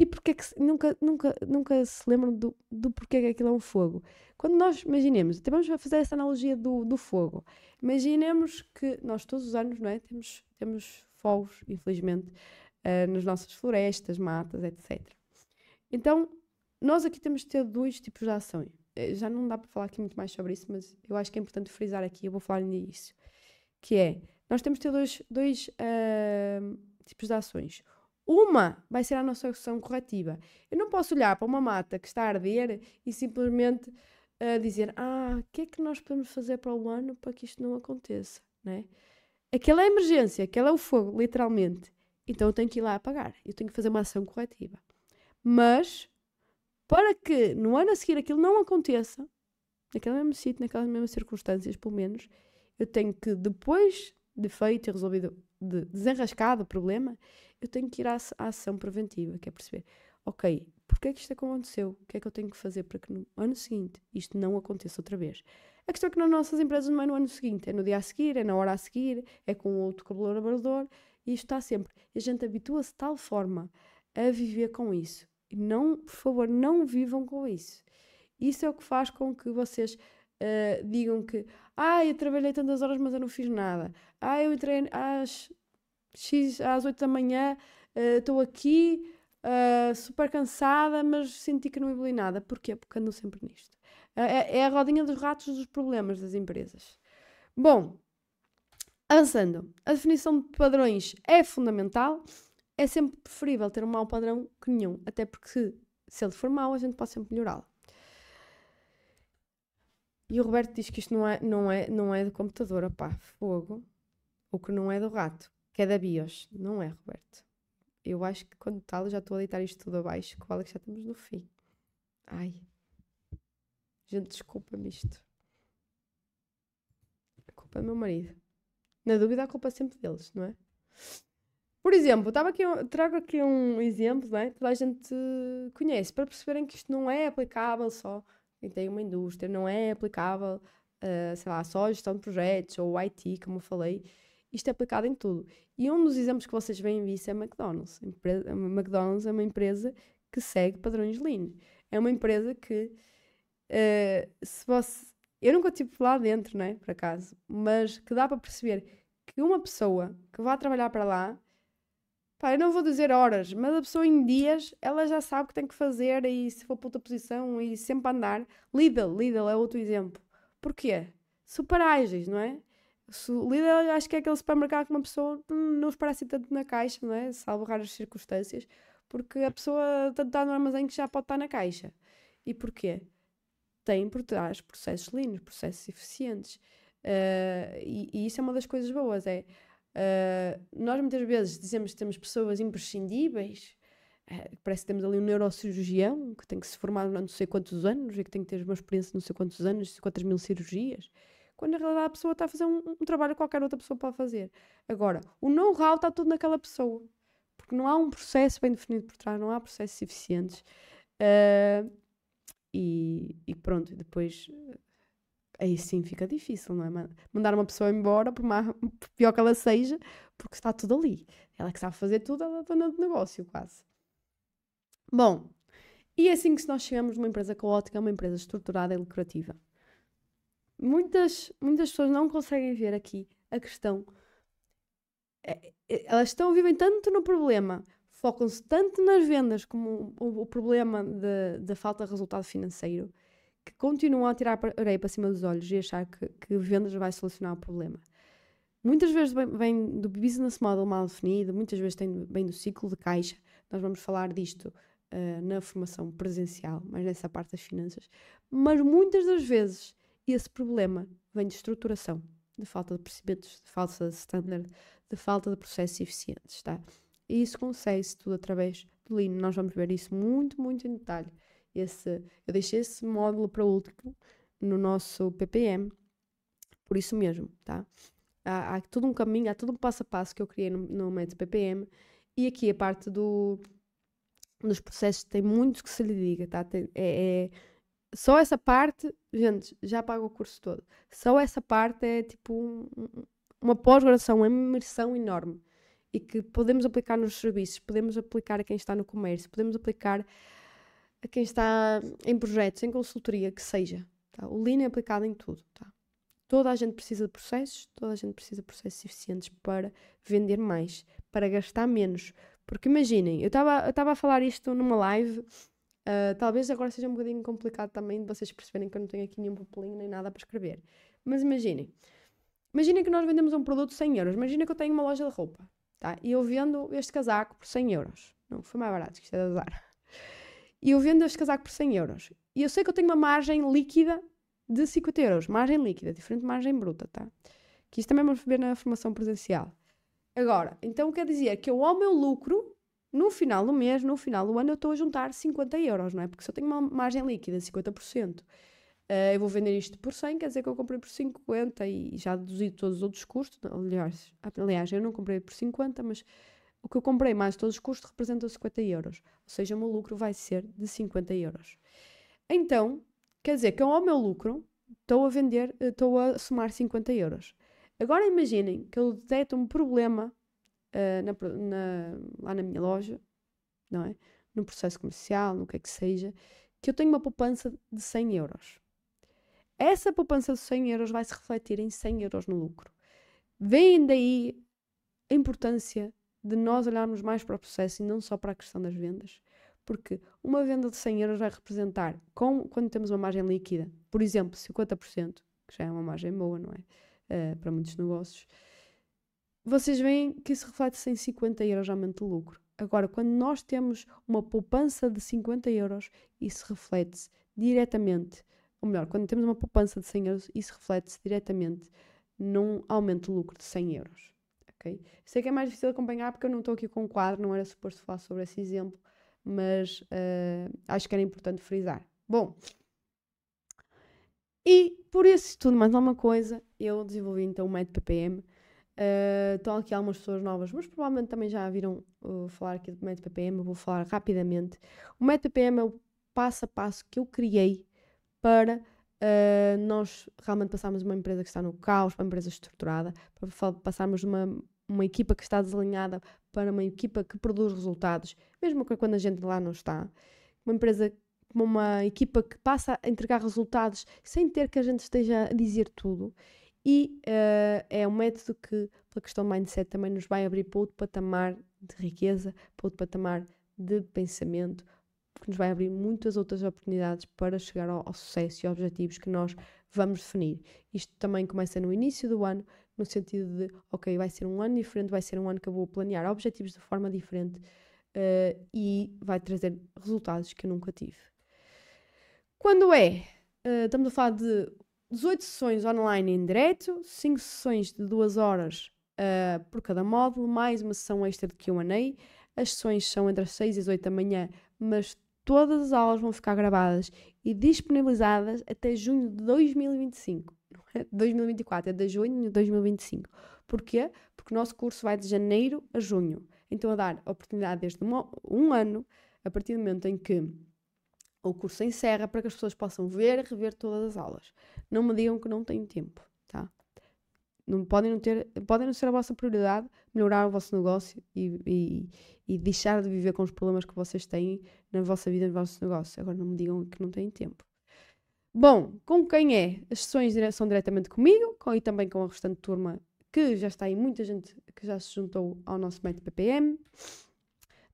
e porque é que nunca, nunca, nunca se lembram do, do porquê que aquilo é um fogo? Quando nós imaginemos, até vamos fazer essa analogia do, do fogo. Imaginemos que nós todos os anos, não é? Temos, temos fogos, infelizmente, uh, nas nossas florestas, matas, etc. Então, nós aqui temos de ter dois tipos de ações. Eh, já não dá para falar aqui muito mais sobre isso, mas eu acho que é importante frisar aqui, eu vou falar nisso. Que é, nós temos de ter dois, dois uh, tipos de ações. Uma vai ser a nossa ação corretiva. Eu não posso olhar para uma mata que está a arder e simplesmente uh, dizer: Ah, o que é que nós podemos fazer para o ano para que isto não aconteça? Né? Aquela é a emergência, aquela é o fogo, literalmente. Então eu tenho que ir lá apagar. Eu tenho que fazer uma ação corretiva. Mas, para que no ano a seguir aquilo não aconteça, naquele mesmo sítio, naquelas mesmas circunstâncias, pelo menos, eu tenho que, depois de feito e resolvido, de desenrascado o problema, eu tenho que ir à, à ação preventiva, que é perceber, ok, porquê é que isto aconteceu? O que é que eu tenho que fazer para que no ano seguinte isto não aconteça outra vez? A questão é que nas nossas empresas não é no ano seguinte, é no dia a seguir, é na hora a seguir, é com outro colaborador, e isto está sempre. E a gente habitua-se de tal forma a viver com isso. E não, por favor, não vivam com isso. Isso é o que faz com que vocês uh, digam que ah, eu trabalhei tantas horas, mas eu não fiz nada. Ah, eu entrei às X às 8 da manhã, eh, estou uh, aqui, uh, super cansada, mas senti que não evolui nada. Porquê? Porque ando sempre nisto. Uh, é, é a rodinha dos ratos dos problemas das empresas. Bom, avançando. A definição de padrões é fundamental. É sempre preferível ter um mau padrão que nenhum. Até porque se, ele for mau, a gente pode sempre melhorá-lo. E o Roberto diz que isto não é, não é, não é do computador, opá, fogo. Ou que não é do rato que é da BIOS. Não é, Roberto. Eu acho que quando tal, já estou a deitar isto tudo abaixo, que vale que já estamos no fim. Ai. Gente, desculpa-me isto. A culpa é do meu marido. Na dúvida, a culpa é sempre deles, não é? Por exemplo, estava aqui, trago aqui um exemplo, não é? Toda a gente conhece, para perceberem que isto não é aplicável só em tem uma indústria, não é aplicável, uh, sei lá, só a gestão de projetos ou IT, como eu falei. Isto é aplicado em tudo. E um dos exemplos que vocês veem visto é a McDonald's. A McDonald's é uma empresa que segue padrões Lean. É uma empresa que, uh, se você... Eu nunca estive lá dentro, não é? Por acaso. Mas que dá para perceber que uma pessoa que vá trabalhar para lá, pá, eu não vou dizer horas, mas a pessoa em dias, ela já sabe o que tem que fazer e se for para outra posição e sempre andar. Lidl, Lidl é outro exemplo. Porquê? Super ágeis, não é? O Lidl acho que é aquele supermercado que uma pessoa não os parece tanto na caixa, não é? Salvo raras circunstâncias, porque a pessoa tanto está no armazém que já pode estar na caixa. E porquê? tem por trás processos lean, processos eficientes. Uh, e, e, isso é uma das coisas boas. É, uh, nós muitas vezes dizemos que temos pessoas imprescindíveis, uh, parece que temos ali um neurocirurgião que tem que se formar não sei quantos anos e que tem que ter uma experiência não sei quantos anos, quantas mil cirurgias. Quando na realidade a pessoa está a fazer um, um trabalho que qualquer outra pessoa pode fazer. Agora, o know-how está tudo naquela pessoa. Porque não há um processo bem definido por trás, não há processos eficientes. Uh, e, e, pronto, depois aí sim fica difícil, não é? Mandar uma pessoa embora, por, por pior que ela seja, porque está tudo ali. Ela que sabe fazer tudo, ela é dona do negócio, quase. Bom, e é assim que nós chegamos numa empresa caótica uma empresa estruturada e lucrativa. Muitas, muitas pessoas não conseguem ver aqui a questão. É, é, elas estão, vivem tanto no problema, focam-se tanto nas vendas como o, o problema da falta de resultado financeiro, que continuam a tirar areia para cima dos olhos e achar que, que vendas vai solucionar o problema. Muitas vezes vem do business model mal definido, muitas vezes vem do ciclo de caixa. Nós vamos falar disto uh, na formação presencial, mais nessa parte das finanças. Mas muitas das vezes esse problema vem de estruturação, de falta de procedimentos, de falta de standard, de falta de processos eficientes, tá? E isso consegue-se tudo através do Lean. Nós vamos ver isso muito, muito em detalhe esse, eu deixei esse módulo para o último no nosso PPM, por isso mesmo, tá? Há, há, todo um caminho, há todo um passo a passo que eu criei no, no método PPM e aqui a parte do, dos processos tem muito que se lhe diga, tá? Tem, é, é, só essa parte, gente, já paga o curso todo. Só essa parte é tipo um, uma pós-graduação, uma imersão enorme e que podemos aplicar nos serviços, podemos aplicar a quem está no comércio, podemos aplicar a quem está em projetos, em consultoria, que seja. Tá? O Lean é aplicado em tudo. Tá? Toda a gente precisa de processos, toda a gente precisa de processos eficientes para vender mais, para gastar menos. Porque imaginem, eu estava a falar isto numa live, uh, talvez agora seja um bocadinho complicado também de vocês perceberem que eu não tenho aqui nenhum papelinho nem nada para escrever. Mas imaginem, imaginem que nós vendemos um produto 100 euros. Imaginem que eu tenho uma loja de roupa, tá? E eu vendo este casaco por 100 euros. Não, foi mais barato, que isto é da Zara e eu vendo este casaco por 100 euros. E eu sei que eu tenho uma margem líquida de 50 euros. Margem líquida, diferente de margem bruta, tá? Que isso também vamos ver na formação presencial. Agora, então quer dizer que eu, ao meu lucro, no final do mês, no final do ano, eu estou a juntar 50 euros, não é? Porque se eu tenho uma margem líquida de 50%, uh, eu vou vender isto por 100, quer dizer que eu comprei por 50 e já deduzi todos os outros custos. Aliás, aliás, eu não comprei por 50, mas o que eu comprei mais todos os custos representa 50 euros. Ou seja, o meu lucro vai ser de 50 euros. Então, quer dizer que ao meu lucro estou a vender, estou a somar 50 euros. Agora imaginem que eu detecto um problema uh, na, na, lá na minha loja, não é? No processo comercial, no que é que seja, que eu tenho uma poupança de 100 euros. Essa poupança de 100 euros vai se refletir em 100 euros no lucro. Vem daí a importância de nós olharmos mais para o processo e não só para a questão das vendas. Porque uma venda de 100 euros vai representar, com, quando temos uma margem líquida, por exemplo, 50%, que já é uma margem boa, não é? Uh, para muitos negócios, vocês veem que isso reflete-se em 50 euros de aumento de lucro. Agora, quando nós temos uma poupança de 50 euros, isso reflete-se diretamente, ou melhor, quando temos uma poupança de 100 euros, isso reflete-se diretamente num aumento de lucro de 100 euros ok? Sei que é mais difícil de acompanhar porque eu não estou aqui com um quadro, não era suposto falar sobre esse exemplo, mas uh, acho que era importante frisar. Bom, e por isso tudo mais alguma coisa, eu desenvolvi então o método PPM. Uh, estão aqui algumas pessoas novas, mas provavelmente também já viram uh, falar aqui do método PPM. Eu vou falar rapidamente. O método PPM é o passo a passo que eu criei para uh, nós realmente passarmos de uma empresa que está no caos para uma empresa estruturada, para passarmos de uma uma equipa que está desalinhada para uma equipa que produz resultados, mesmo que quando a gente lá não está. Uma empresa, uma equipa que passa a entregar resultados sem ter que a gente esteja a dizer tudo. E uh, é um método que, pela questão mindset, também nos vai abrir para outro patamar de riqueza, para outro patamar de pensamento, que nos vai abrir muitas outras oportunidades para chegar ao, ao sucesso e aos objetivos que nós vamos definir. Isto também começa no início do ano, no sentido de, ok, vai ser um ano diferente, vai ser um ano que eu vou planear objetivos de forma diferente uh, e vai trazer resultados que eu nunca tive. Quando é uh, estamos a falar de 18 sessões online em direto, 5 sessões de 2 horas uh, por cada módulo, mais uma sessão extra de QA. As sessões são entre as 6 e as 8 da manhã, mas todas as aulas vão ficar gravadas e disponibilizadas até junho de 2025. Não é 2024, é de junho de 2025. Porquê? Porque o nosso curso vai de janeiro a junho. Então, a dar oportunidade desde um ano, a partir do momento em que o curso encerra, para que as pessoas possam ver e rever todas as aulas. Não me digam que não têm tempo, tá? Não, podem, não ter, podem não ser a vossa prioridade melhorar o vosso negócio e, e, e, deixar de viver com os problemas que vocês têm na vossa vida, no vosso negócio. Agora não me digam que não têm tempo. Bom, com quem é? As sessões são diretamente comigo com, e também com a restante turma, que já está aí muita gente que já se juntou ao nosso método PPM.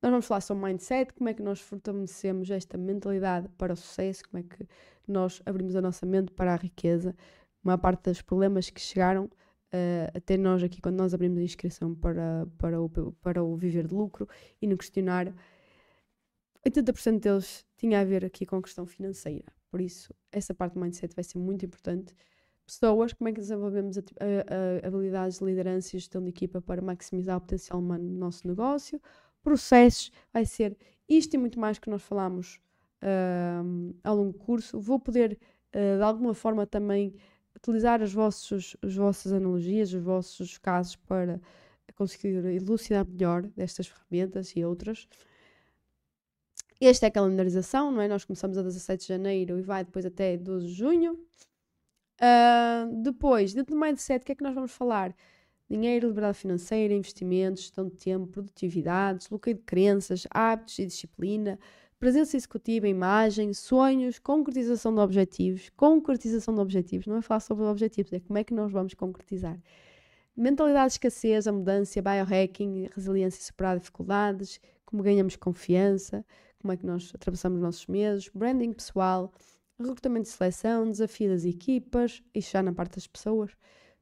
Nós vamos falar sobre mindset, como é que nós fortalecemos esta mentalidade para o sucesso, como é que nós abrimos a nossa mente para a riqueza. Uma parte dos problemas que chegaram Uh, até nós aqui, quando nós abrimos a inscrição para, para, o, para o Viver de Lucro e no questionário, 80% deles tinha a ver aqui com a questão financeira. Por isso, essa parte do mindset vai ser muito importante. Pessoas, como é que desenvolvemos a, a, a habilidades de liderança e gestão de equipa para maximizar o potencial humano no nosso negócio. Processos, vai ser isto e muito mais que nós falamos uh, ao longo do curso. Vou poder, uh, de alguma forma, também utilizar as, vossos, as vossas analogias, os vossos casos para conseguir elucidar melhor destas ferramentas e outras. Esta é a calendarização, não é? Nós começamos a 17 de janeiro e vai depois até 12 de junho. Uh, depois, dentro do mindset, o que é que nós vamos falar? Dinheiro, liberdade financeira, investimentos, gestão de tempo, produtividade, desbloqueio de crenças, hábitos e disciplina, presença executiva, imagem, sonhos, concretização de objetivos. Concretização de objetivos, não é falar sobre objetivos, é como é que nós vamos concretizar. Mentalidade de escassez, a mudança, biohacking, resiliência e superar dificuldades, como ganhamos confiança, como é que nós atravessamos nossos medos, branding pessoal, recrutamento de seleção, desafio das equipas, isto já na parte das pessoas,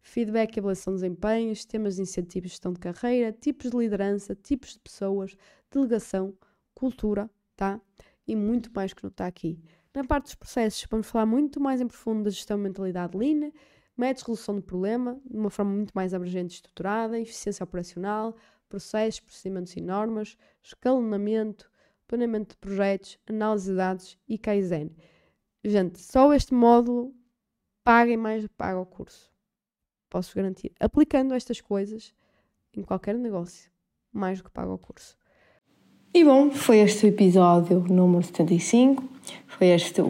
feedback e avaliação de desempenho, sistemas de incentivos de gestão de carreira, tipos de liderança, tipos de pessoas, delegação, cultura, tá? E muito mais que não está aqui. Na parte dos processos, vamos falar muito mais em profundo da gestão de mentalidade lean, métodos de resolução do problema, de uma forma muito mais abrangente e estruturada, eficiência operacional, processos, procedimentos e normas, escalonamento, planeamento de projetos, análise de dados e Kaizen. Gente, só este módulo paguem mais do que paga o curso. Posso garantir. Aplicando estas coisas em qualquer negócio, mais do que paga o curso. E bom, foi este o episódio número 75. Foi esta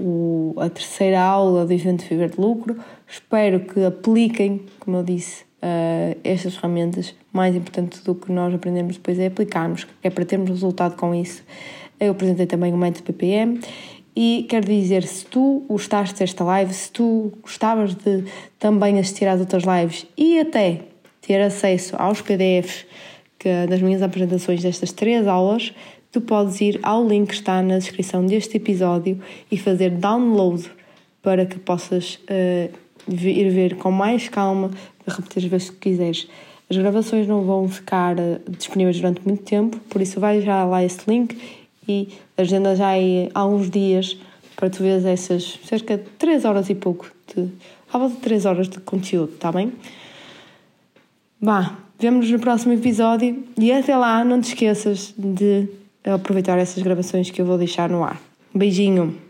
a terceira aula do evento Viver de Lucro. Espero que apliquem, como eu disse, uh, estas ferramentas. Mais importante do que nós aprendemos depois é aplicarmos, é para termos resultado com isso. Eu apresentei também o método PPM e quero dizer, se tu gostaste desta live, se tu gostavas de também assistir às outras lives e até ter acesso aos PDFs que, das minhas apresentações destas três aulas, tu podes ir ao link que está na descrição deste episódio e fazer download para que possas uh, ir ver com mais calma, repetir as vezes que quiseres. As gravações não vão ficar uh, disponíveis durante muito tempo, por isso vai já lá esse link e agenda já aí há uns dias para tu veres essas cerca de 3 horas e pouco, de, à volta de 3 horas de conteúdo, está bem? Vá, vemos no próximo episódio e até lá não te esqueças de aproveitar essas gravações que eu vou deixar no ar. Beijinho!